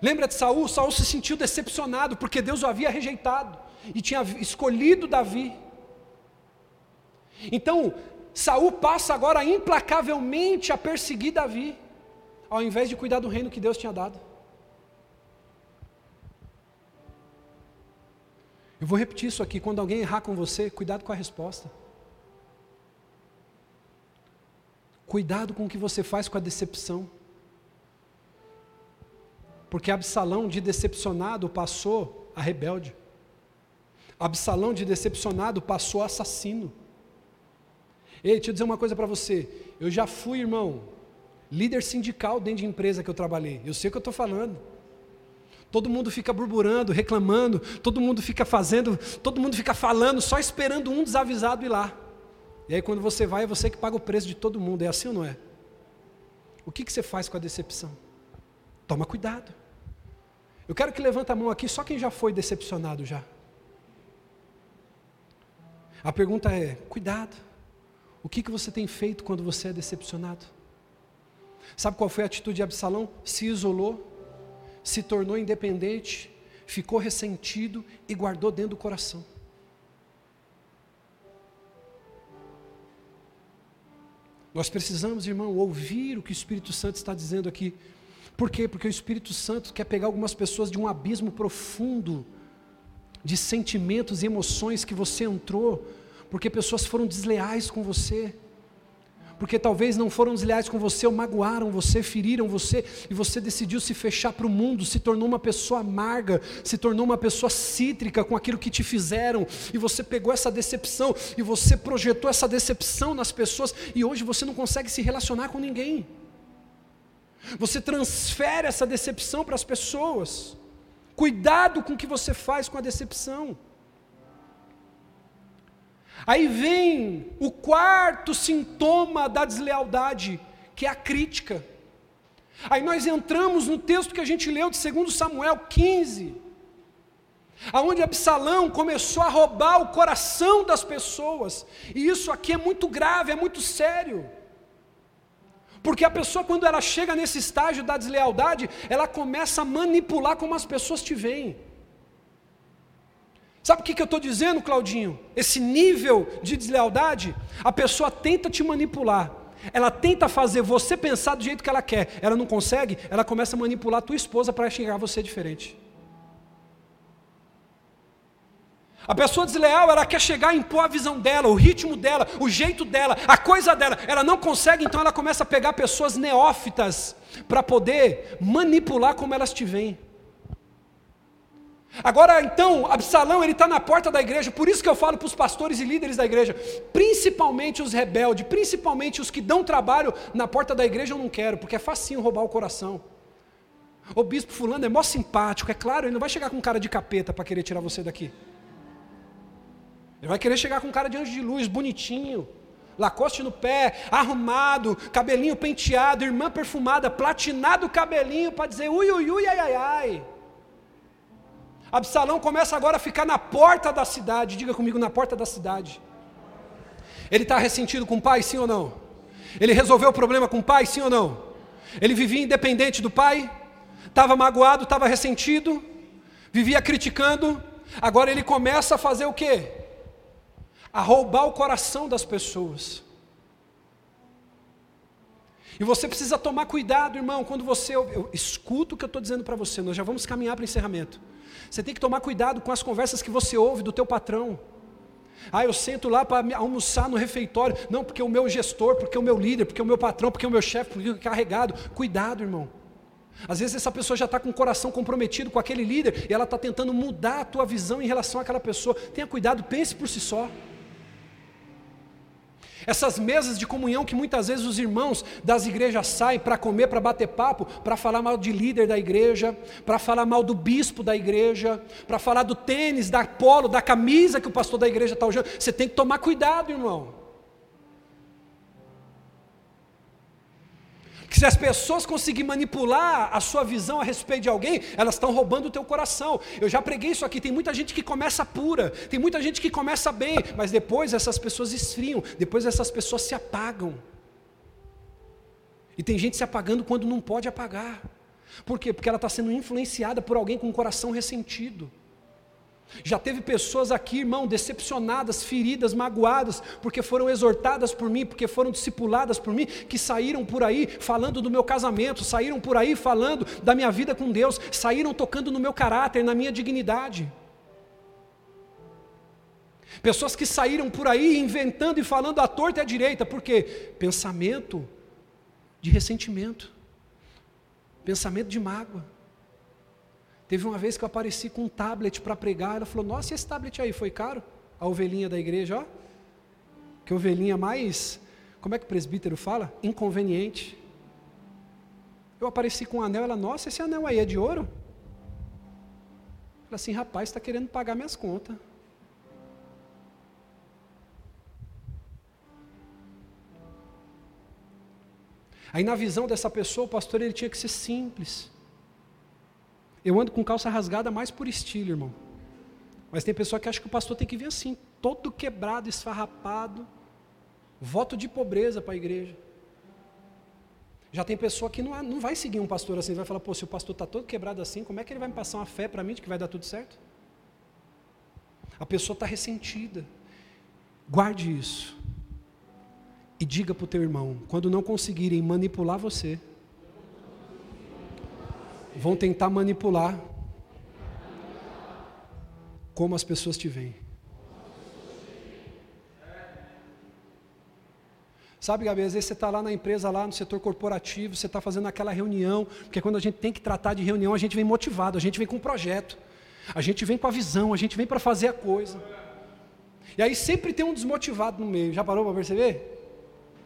Lembra de Saul? Saul se sentiu decepcionado porque Deus o havia rejeitado e tinha escolhido Davi. Então, Saul passa agora implacavelmente a perseguir Davi, ao invés de cuidar do reino que Deus tinha dado. Eu vou repetir isso aqui: quando alguém errar com você, cuidado com a resposta. Cuidado com o que você faz com a decepção. Porque Absalão, de decepcionado, passou a rebelde. Absalão, de decepcionado, passou a assassino. Ei, deixa eu dizer uma coisa para você. Eu já fui, irmão, líder sindical dentro de empresa que eu trabalhei. Eu sei o que eu estou falando. Todo mundo fica burburando, reclamando, todo mundo fica fazendo, todo mundo fica falando, só esperando um desavisado ir lá. E aí quando você vai, é você que paga o preço de todo mundo. É assim ou não é? O que, que você faz com a decepção? Toma cuidado. Eu quero que levanta a mão aqui só quem já foi decepcionado já. A pergunta é: cuidado. O que, que você tem feito quando você é decepcionado? Sabe qual foi a atitude de Absalão? Se isolou, se tornou independente, ficou ressentido e guardou dentro do coração. Nós precisamos, irmão, ouvir o que o Espírito Santo está dizendo aqui. Por quê? Porque o Espírito Santo quer pegar algumas pessoas de um abismo profundo de sentimentos e emoções que você entrou, porque pessoas foram desleais com você porque talvez não foram desleais com você, ou magoaram você, feriram você, e você decidiu se fechar para o mundo, se tornou uma pessoa amarga, se tornou uma pessoa cítrica com aquilo que te fizeram, e você pegou essa decepção, e você projetou essa decepção nas pessoas, e hoje você não consegue se relacionar com ninguém. Você transfere essa decepção para as pessoas. Cuidado com o que você faz com a decepção. Aí vem o quarto sintoma da deslealdade, que é a crítica. Aí nós entramos no texto que a gente leu de 2 Samuel 15, aonde Absalão começou a roubar o coração das pessoas. E isso aqui é muito grave, é muito sério. Porque a pessoa, quando ela chega nesse estágio da deslealdade, ela começa a manipular como as pessoas te veem. Sabe o que, que eu estou dizendo, Claudinho? Esse nível de deslealdade, a pessoa tenta te manipular. Ela tenta fazer você pensar do jeito que ela quer. Ela não consegue, ela começa a manipular a tua esposa para enxergar você diferente. A pessoa desleal, ela quer chegar a impor a visão dela, o ritmo dela, o jeito dela, a coisa dela. Ela não consegue, então ela começa a pegar pessoas neófitas para poder manipular como elas te veem. Agora, então, Absalão, ele está na porta da igreja, por isso que eu falo para os pastores e líderes da igreja, principalmente os rebeldes, principalmente os que dão trabalho na porta da igreja, eu não quero, porque é facinho roubar o coração. O bispo fulano é mó simpático, é claro, ele não vai chegar com cara de capeta para querer tirar você daqui. Ele vai querer chegar com cara de anjo de luz, bonitinho, Lacoste no pé, arrumado, cabelinho penteado, irmã perfumada, platinado o cabelinho para dizer ui, ui, ui, ai, ai, ai. Absalão começa agora a ficar na porta da cidade, diga comigo, na porta da cidade. Ele está ressentido com o pai, sim ou não? Ele resolveu o problema com o pai, sim ou não? Ele vivia independente do pai, estava magoado, estava ressentido, vivia criticando. Agora ele começa a fazer o quê? A roubar o coração das pessoas. E você precisa tomar cuidado, irmão, quando você. Eu, eu escuta o que eu estou dizendo para você, nós já vamos caminhar para o encerramento. Você tem que tomar cuidado com as conversas que você ouve do teu patrão. Ah, eu sento lá para almoçar no refeitório. Não, porque o meu gestor, porque o meu líder, porque o meu patrão, porque o meu chefe, porque o carregado. Cuidado, irmão. Às vezes essa pessoa já está com o coração comprometido com aquele líder e ela está tentando mudar a tua visão em relação àquela pessoa. Tenha cuidado, pense por si só. Essas mesas de comunhão que muitas vezes os irmãos das igrejas saem para comer, para bater papo, para falar mal de líder da igreja, para falar mal do bispo da igreja, para falar do tênis, da polo, da camisa que o pastor da igreja está usando. Você tem que tomar cuidado, irmão. Que se as pessoas conseguirem manipular a sua visão a respeito de alguém, elas estão roubando o teu coração. Eu já preguei isso aqui, tem muita gente que começa pura, tem muita gente que começa bem, mas depois essas pessoas esfriam, depois essas pessoas se apagam. E tem gente se apagando quando não pode apagar. Por quê? Porque ela está sendo influenciada por alguém com o coração ressentido. Já teve pessoas aqui, irmão, decepcionadas, feridas, magoadas, porque foram exortadas por mim, porque foram discipuladas por mim, que saíram por aí falando do meu casamento, saíram por aí falando da minha vida com Deus, saíram tocando no meu caráter, na minha dignidade. Pessoas que saíram por aí inventando e falando à torta e à direita, porque pensamento de ressentimento, pensamento de mágoa. Teve uma vez que eu apareci com um tablet para pregar, ela falou: Nossa, esse tablet aí foi caro? A ovelhinha da igreja, ó. Que ovelhinha mais, como é que o presbítero fala? Inconveniente. Eu apareci com um anel, ela, nossa, esse anel aí é de ouro? Falei assim, rapaz, está querendo pagar minhas contas. Aí na visão dessa pessoa, o pastor ele tinha que ser simples. Eu ando com calça rasgada mais por estilo, irmão. Mas tem pessoa que acha que o pastor tem que vir assim, todo quebrado, esfarrapado, voto de pobreza para a igreja. Já tem pessoa que não, não vai seguir um pastor assim, vai falar, pô, se o pastor está todo quebrado assim, como é que ele vai me passar uma fé para mim de que vai dar tudo certo? A pessoa está ressentida. Guarde isso. E diga para o teu irmão: quando não conseguirem manipular você, vão tentar manipular como as pessoas te veem. Sabe, Gabi, às vezes você está lá na empresa, lá no setor corporativo, você está fazendo aquela reunião, porque quando a gente tem que tratar de reunião, a gente vem motivado, a gente vem com um projeto, a gente vem com a visão, a gente vem para fazer a coisa. E aí sempre tem um desmotivado no meio, já parou para perceber?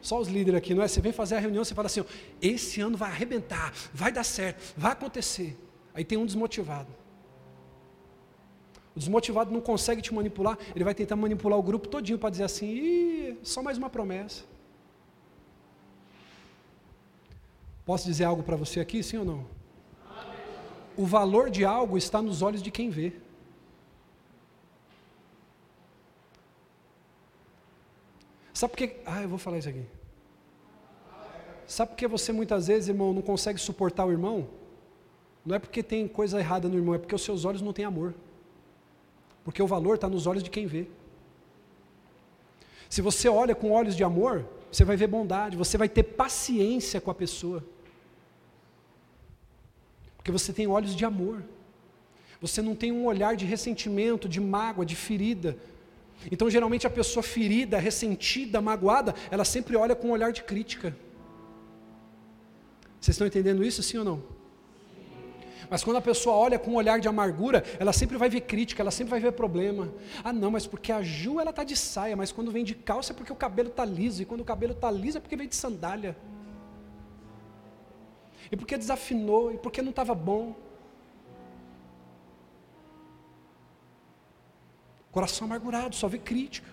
Só os líderes aqui, não é? Você vem fazer a reunião, você fala assim: ó, esse ano vai arrebentar, vai dar certo, vai acontecer. Aí tem um desmotivado. O desmotivado não consegue te manipular, ele vai tentar manipular o grupo todinho para dizer assim: Ih, só mais uma promessa. Posso dizer algo para você aqui, sim ou não? O valor de algo está nos olhos de quem vê. Sabe por que. Ah, eu vou falar isso aqui. Sabe por que você muitas vezes, irmão, não consegue suportar o irmão? Não é porque tem coisa errada no irmão, é porque os seus olhos não têm amor. Porque o valor está nos olhos de quem vê. Se você olha com olhos de amor, você vai ver bondade, você vai ter paciência com a pessoa. Porque você tem olhos de amor. Você não tem um olhar de ressentimento, de mágoa, de ferida. Então, geralmente, a pessoa ferida, ressentida, magoada, ela sempre olha com um olhar de crítica. Vocês estão entendendo isso, sim ou não? Mas quando a pessoa olha com um olhar de amargura, ela sempre vai ver crítica, ela sempre vai ver problema. Ah, não, mas porque a Ju ela tá de saia, mas quando vem de calça é porque o cabelo tá liso, e quando o cabelo tá liso é porque veio de sandália. E porque desafinou, e porque não estava bom. Coração amargurado, só vê crítica.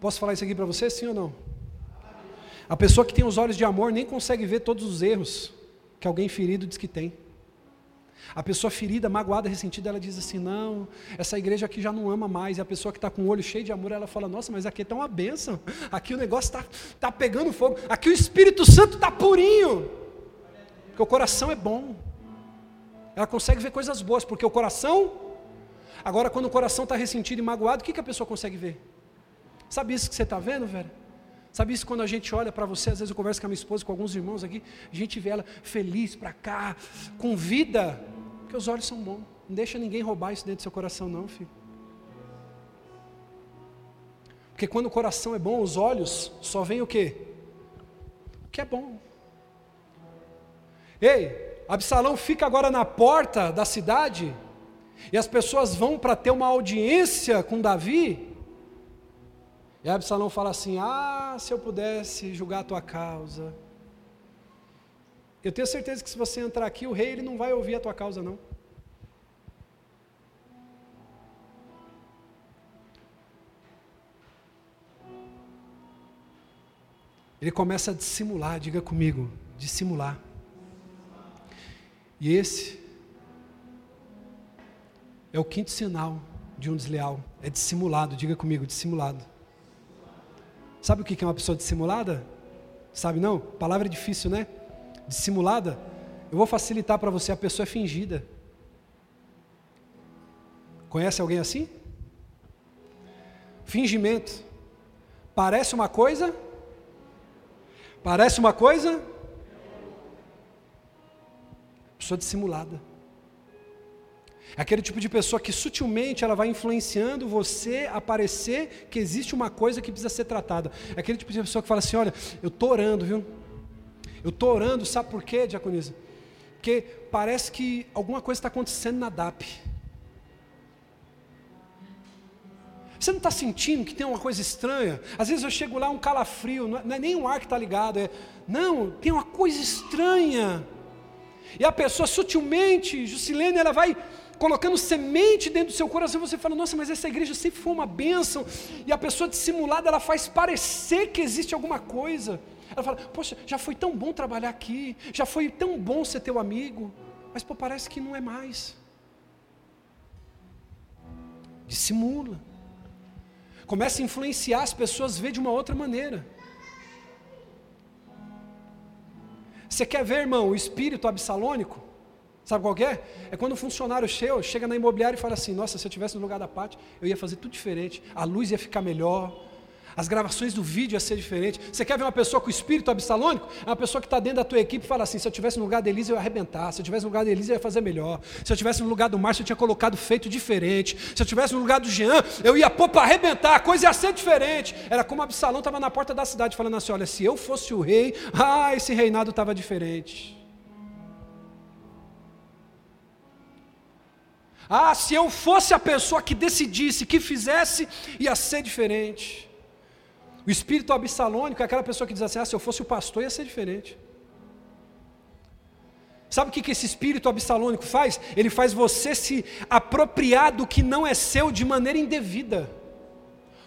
Posso falar isso aqui para você, sim ou não? A pessoa que tem os olhos de amor nem consegue ver todos os erros que alguém ferido diz que tem. A pessoa ferida, magoada, ressentida, ela diz assim: não, essa igreja aqui já não ama mais. E a pessoa que está com o olho cheio de amor, ela fala: nossa, mas aqui está uma bênção. Aqui o negócio está tá pegando fogo. Aqui o Espírito Santo está purinho. Porque o coração é bom. Ela consegue ver coisas boas, porque o coração. Agora, quando o coração está ressentido e magoado, o que, que a pessoa consegue ver? Sabe isso que você está vendo, velho? Sabe isso quando a gente olha para você, às vezes eu converso com a minha esposa, com alguns irmãos aqui, a gente vê ela feliz para cá, com vida, porque os olhos são bons. Não deixa ninguém roubar isso dentro do seu coração, não, filho. Porque quando o coração é bom, os olhos só vem o quê? O que é bom. Ei, Absalão fica agora na porta da cidade, e as pessoas vão para ter uma audiência com Davi, e Absalão fala assim: Ah, se eu pudesse julgar a tua causa. Eu tenho certeza que se você entrar aqui, o rei ele não vai ouvir a tua causa, não. Ele começa a dissimular, diga comigo, dissimular. E esse é o quinto sinal de um desleal, é dissimulado, diga comigo, dissimulado. Sabe o que é uma pessoa dissimulada? Sabe não? Palavra difícil, né? Dissimulada. Eu vou facilitar para você, a pessoa é fingida. Conhece alguém assim? Fingimento. Parece uma coisa? Parece uma coisa? Pessoa dissimulada. Aquele tipo de pessoa que sutilmente ela vai influenciando você a parecer que existe uma coisa que precisa ser tratada. Aquele tipo de pessoa que fala assim: olha, eu estou orando, viu? Eu estou orando, sabe por quê, diaconisa? Porque parece que alguma coisa está acontecendo na DAP. Você não está sentindo que tem uma coisa estranha? Às vezes eu chego lá, um calafrio, não é, é nem um ar que está ligado, é, não, tem uma coisa estranha. E a pessoa sutilmente, Jusilene, ela vai colocando semente dentro do seu coração, você fala, nossa, mas essa igreja sempre foi uma bênção, e a pessoa dissimulada, ela faz parecer que existe alguma coisa. Ela fala, poxa, já foi tão bom trabalhar aqui, já foi tão bom ser teu amigo, mas pô, parece que não é mais. Dissimula. Começa a influenciar as pessoas ver de uma outra maneira. Você quer ver, irmão, o espírito absalônico? Sabe qual é? É quando um funcionário seu chega na imobiliária e fala assim: Nossa, se eu estivesse no lugar da Pátio, eu ia fazer tudo diferente. A luz ia ficar melhor, as gravações do vídeo iam ser diferentes. Você quer ver uma pessoa com espírito absalônico? É uma pessoa que está dentro da tua equipe e fala assim: se eu estivesse no lugar da Elisa, eu ia arrebentar. Se eu estivesse no lugar da Elisa, eu ia fazer melhor. Se eu estivesse no lugar do Márcio, eu tinha colocado feito diferente. Se eu estivesse no lugar do Jean, eu ia pôr para arrebentar, a coisa ia ser diferente. Era como Absalão estava na porta da cidade falando assim: olha, se eu fosse o rei, ah, esse reinado estava diferente. Ah, se eu fosse a pessoa que decidisse, que fizesse, ia ser diferente. O espírito absalônico é aquela pessoa que diz assim: ah, se eu fosse o pastor ia ser diferente. Sabe o que, esse espírito absalônico faz? Ele faz você se apropriar do que não é seu de maneira indevida.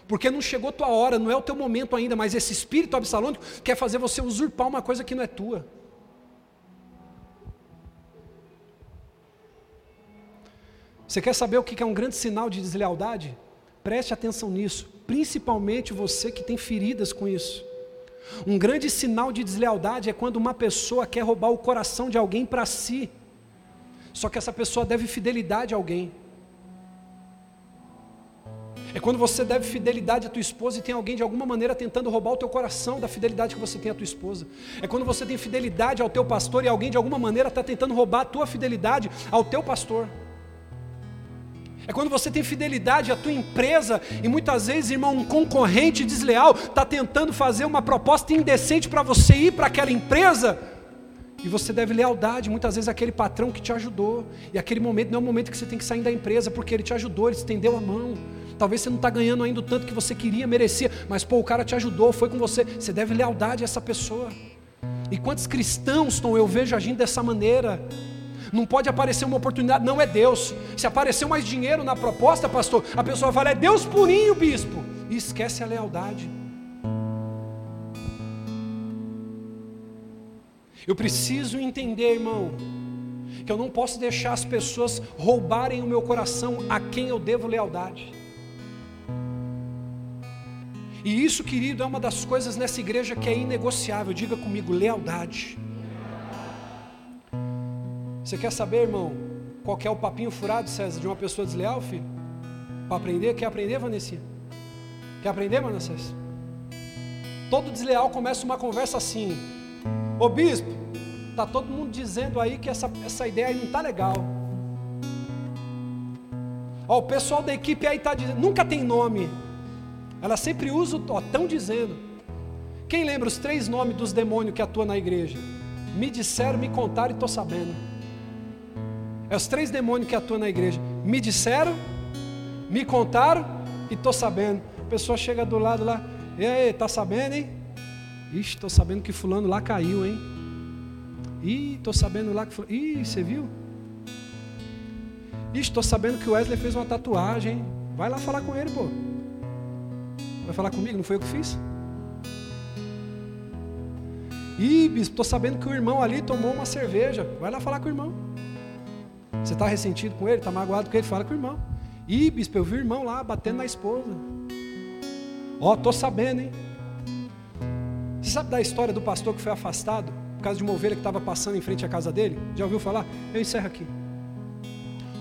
Porque não chegou tua hora, não é o teu momento ainda, mas esse espírito absalônico quer fazer você usurpar uma coisa que não é tua. Você quer saber o que é um grande sinal de deslealdade? Preste atenção nisso, principalmente você que tem feridas com isso. Um grande sinal de deslealdade é quando uma pessoa quer roubar o coração de alguém para si. Só que essa pessoa deve fidelidade a alguém. É quando você deve fidelidade à tua esposa e tem alguém de alguma maneira tentando roubar o teu coração da fidelidade que você tem à tua esposa. É quando você tem fidelidade ao teu pastor e alguém de alguma maneira está tentando roubar a tua fidelidade ao teu pastor. É quando você tem fidelidade à tua empresa e muitas vezes, irmão, um concorrente desleal está tentando fazer uma proposta indecente para você ir para aquela empresa e você deve lealdade muitas vezes àquele patrão que te ajudou. E aquele momento não é o momento que você tem que sair da empresa porque ele te ajudou, ele estendeu a mão. Talvez você não está ganhando ainda o tanto que você queria, merecia, mas pô, o cara te ajudou, foi com você. Você deve lealdade a essa pessoa. E quantos cristãos, Tom, eu vejo agindo dessa maneira? Não pode aparecer uma oportunidade, não é Deus. Se aparecer mais dinheiro na proposta, pastor, a pessoa fala, é Deus purinho, bispo. E esquece a lealdade. Eu preciso entender, irmão, que eu não posso deixar as pessoas roubarem o meu coração a quem eu devo lealdade. E isso, querido, é uma das coisas nessa igreja que é inegociável. Diga comigo, lealdade. Você quer saber, irmão, qual é o papinho furado, César, de uma pessoa desleal, filho? Para aprender? Quer aprender, Vanessa? Quer aprender, Manassés? Todo desleal começa uma conversa assim: Ô bispo, tá todo mundo dizendo aí que essa, essa ideia aí não tá legal. Ó, o pessoal da equipe aí tá dizendo, nunca tem nome. Ela sempre usa o estão dizendo. Quem lembra os três nomes dos demônios que atuam na igreja? Me disseram, me contaram e estou sabendo. É os três demônios que atuam na igreja. Me disseram, me contaram e estou sabendo. A pessoa chega do lado lá, e aí, tá sabendo, hein? Ixi, estou sabendo que fulano lá caiu, hein? Ih, estou sabendo lá que fulano... Ih, você viu? Ixi, estou sabendo que o Wesley fez uma tatuagem? Vai lá falar com ele, pô. Vai falar comigo? Não foi eu que fiz? Ih, bispo, estou sabendo que o irmão ali tomou uma cerveja. Vai lá falar com o irmão. Você está ressentido com ele, está magoado com ele, fala com o irmão. Ih, bispo, eu vi o irmão lá batendo na esposa. Ó, oh, tô sabendo, hein? Você sabe da história do pastor que foi afastado por causa de uma ovelha que estava passando em frente à casa dele? Já ouviu falar? Eu encerro aqui.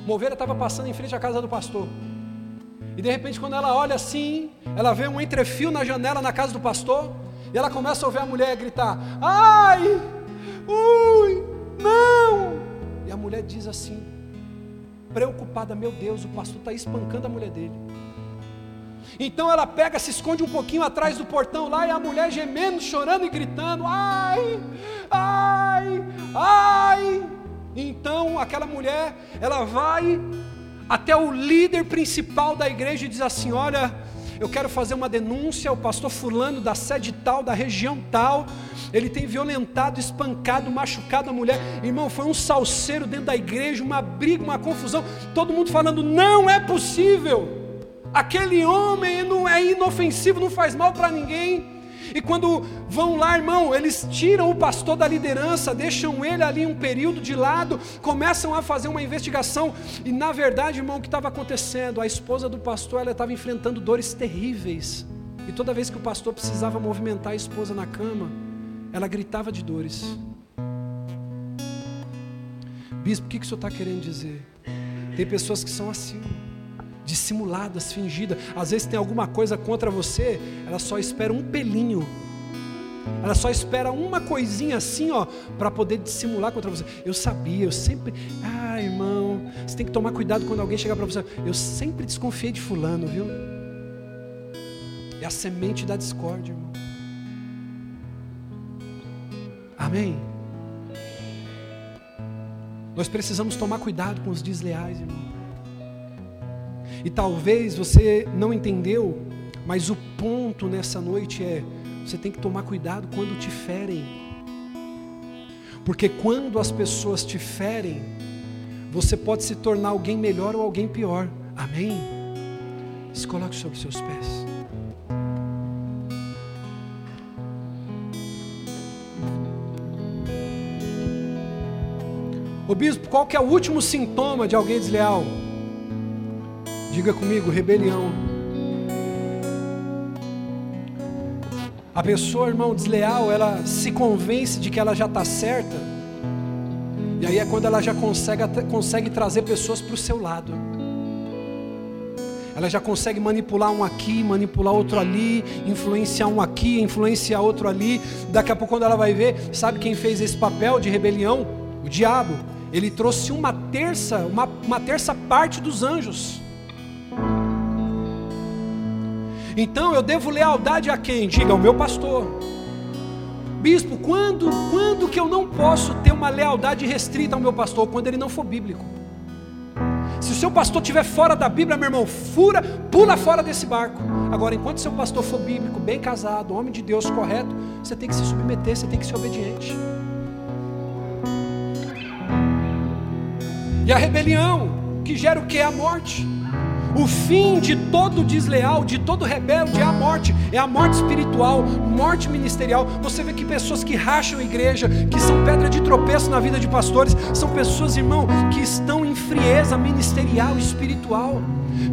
Uma ovelha estava passando em frente à casa do pastor. E de repente, quando ela olha assim, ela vê um entrefio na janela na casa do pastor. E ela começa a ouvir a mulher gritar: Ai! Ui! Não! E a mulher diz assim: preocupada, meu Deus, o pastor está espancando a mulher dele. Então ela pega, se esconde um pouquinho atrás do portão lá e a mulher gemendo, chorando e gritando: ai, ai, ai. Então aquela mulher, ela vai até o líder principal da igreja e diz assim: Olha, eu quero fazer uma denúncia, o pastor fulano da sede tal, da região tal, ele tem violentado, espancado, machucado a mulher. Irmão, foi um salseiro dentro da igreja, uma briga, uma confusão, todo mundo falando: não é possível. Aquele homem não é inofensivo, não faz mal para ninguém. E quando vão lá, irmão, eles tiram o pastor da liderança, deixam ele ali um período de lado, começam a fazer uma investigação. E na verdade, irmão, o que estava acontecendo? A esposa do pastor, ela estava enfrentando dores terríveis. E toda vez que o pastor precisava movimentar a esposa na cama, ela gritava de dores. Bispo, o que, que o senhor está querendo dizer? Tem pessoas que são assim dissimuladas, fingidas. Às vezes tem alguma coisa contra você, ela só espera um pelinho. Ela só espera uma coisinha assim, ó, para poder dissimular contra você. Eu sabia, eu sempre. Ah, irmão, você tem que tomar cuidado quando alguém chegar para você. Eu sempre desconfiei de fulano, viu? É a semente da discórdia, irmão. Amém? Nós precisamos tomar cuidado com os desleais, irmão. E talvez você não entendeu, mas o ponto nessa noite é: você tem que tomar cuidado quando te ferem. Porque quando as pessoas te ferem, você pode se tornar alguém melhor ou alguém pior. Amém? Se coloque sobre seus pés. O bispo, qual que é o último sintoma de alguém desleal? Diga comigo, rebelião. A pessoa, irmão, desleal, ela se convence de que ela já está certa. E aí é quando ela já consegue, consegue trazer pessoas para o seu lado. Ela já consegue manipular um aqui, manipular outro ali, influenciar um aqui, influenciar outro ali. Daqui a pouco, quando ela vai ver, sabe quem fez esse papel de rebelião? O diabo. Ele trouxe uma terça, uma, uma terça parte dos anjos. Então eu devo lealdade a quem? Diga ao meu pastor. Bispo, quando, quando que eu não posso ter uma lealdade restrita ao meu pastor? Quando ele não for bíblico. Se o seu pastor estiver fora da Bíblia, meu irmão, fura, pula fora desse barco. Agora, enquanto seu pastor for bíblico, bem casado, homem de Deus correto, você tem que se submeter, você tem que ser obediente. E a rebelião, que gera o que? A morte. O fim de todo desleal, de todo rebelde é a morte, é a morte espiritual, morte ministerial. Você vê que pessoas que racham a igreja, que são pedra de tropeço na vida de pastores, são pessoas, irmão, que estão em frieza ministerial, espiritual.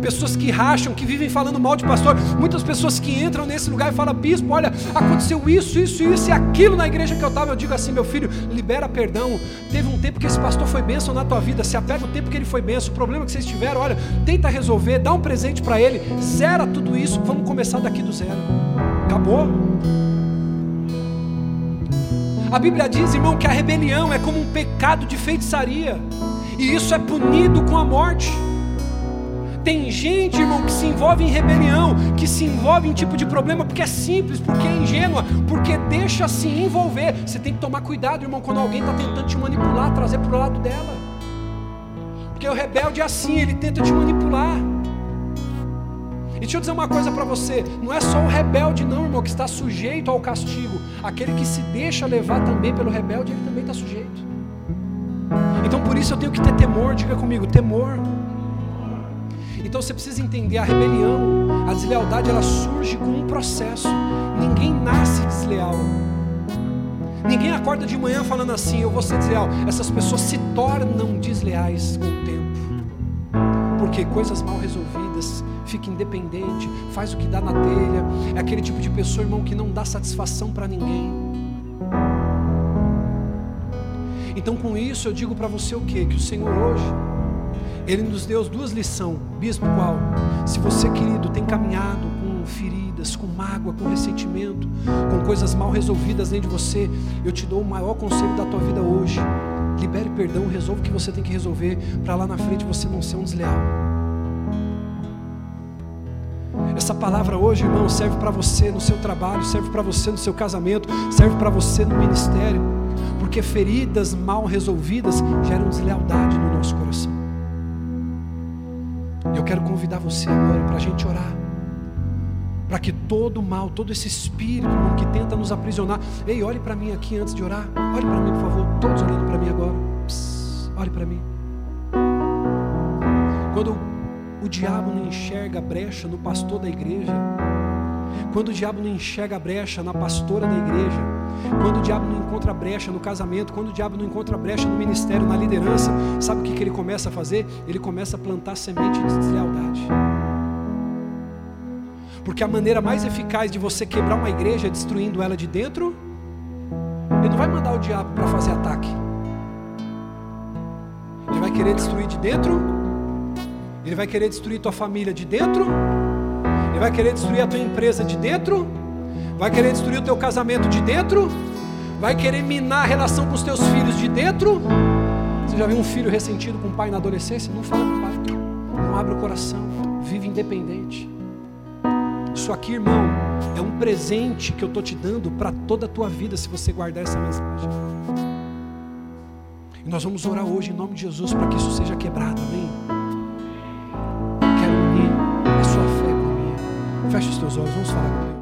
Pessoas que racham, que vivem falando mal de pastor. Muitas pessoas que entram nesse lugar e falam, bispo, olha, aconteceu isso, isso, isso e aquilo na igreja que eu estava. Eu digo assim, meu filho, libera perdão. Teve um tempo que esse pastor foi bênção na tua vida. Se apega o tempo que ele foi bênção. O problema que vocês tiveram, olha, tenta resolver, dá um presente para ele, zera tudo isso. Vamos começar daqui do zero. Acabou? A Bíblia diz, irmão, que a rebelião é como um pecado de feitiçaria, e isso é punido com a morte. Tem gente, irmão, que se envolve em rebelião, que se envolve em tipo de problema porque é simples, porque é ingênua, porque deixa se envolver. Você tem que tomar cuidado, irmão, quando alguém está tentando te manipular, trazer para o lado dela. Porque o rebelde é assim, ele tenta te manipular. E deixa eu dizer uma coisa para você: não é só o rebelde, não, irmão, que está sujeito ao castigo. Aquele que se deixa levar também pelo rebelde, ele também está sujeito. Então por isso eu tenho que ter temor, diga comigo, temor. Então você precisa entender a rebelião, a deslealdade, ela surge com um processo. Ninguém nasce desleal. Ninguém acorda de manhã falando assim, eu vou ser desleal. Essas pessoas se tornam desleais com o tempo. Porque coisas mal resolvidas, fica independente, faz o que dá na telha. É aquele tipo de pessoa, irmão, que não dá satisfação para ninguém. Então, com isso, eu digo para você o que? Que o Senhor hoje ele nos deu duas lições. Bispo, qual? Se você, querido, tem caminhado com feridas, com mágoa, com ressentimento, com coisas mal resolvidas dentro de você, eu te dou o maior conselho da tua vida hoje. Libere perdão, resolva o que você tem que resolver, para lá na frente você não ser um desleal. Essa palavra hoje, irmão, serve para você no seu trabalho, serve para você no seu casamento, serve para você no ministério, porque feridas mal resolvidas geram deslealdade no nosso coração. Eu quero convidar você agora para a gente orar. Para que todo mal, todo esse espírito irmão, que tenta nos aprisionar. Ei, olhe para mim aqui antes de orar. Olhe para mim, por favor. Todos olhando para mim agora. Psst, olhe para mim. Quando o diabo não enxerga a brecha no pastor da igreja, quando o diabo não enxerga a brecha na pastora da igreja, quando o diabo não encontra brecha no casamento, quando o diabo não encontra brecha no ministério, na liderança, sabe o que, que ele começa a fazer? Ele começa a plantar semente de deslealdade. Porque a maneira mais eficaz de você quebrar uma igreja é destruindo ela de dentro. Ele não vai mandar o diabo para fazer ataque. Ele vai querer destruir de dentro ele vai querer destruir tua família de dentro. Ele vai querer destruir a tua empresa de dentro. Vai querer destruir o teu casamento de dentro. Vai querer minar a relação com os teus filhos de dentro. Você já viu um filho ressentido com o pai na adolescência? Não fala com o pai. Não abre o coração. Vive independente. Isso aqui, irmão, é um presente que eu estou te dando para toda a tua vida se você guardar essa mensagem. E nós vamos orar hoje em nome de Jesus para que isso seja quebrado, amém? Feche os teus olhos, vamos falar com Deus.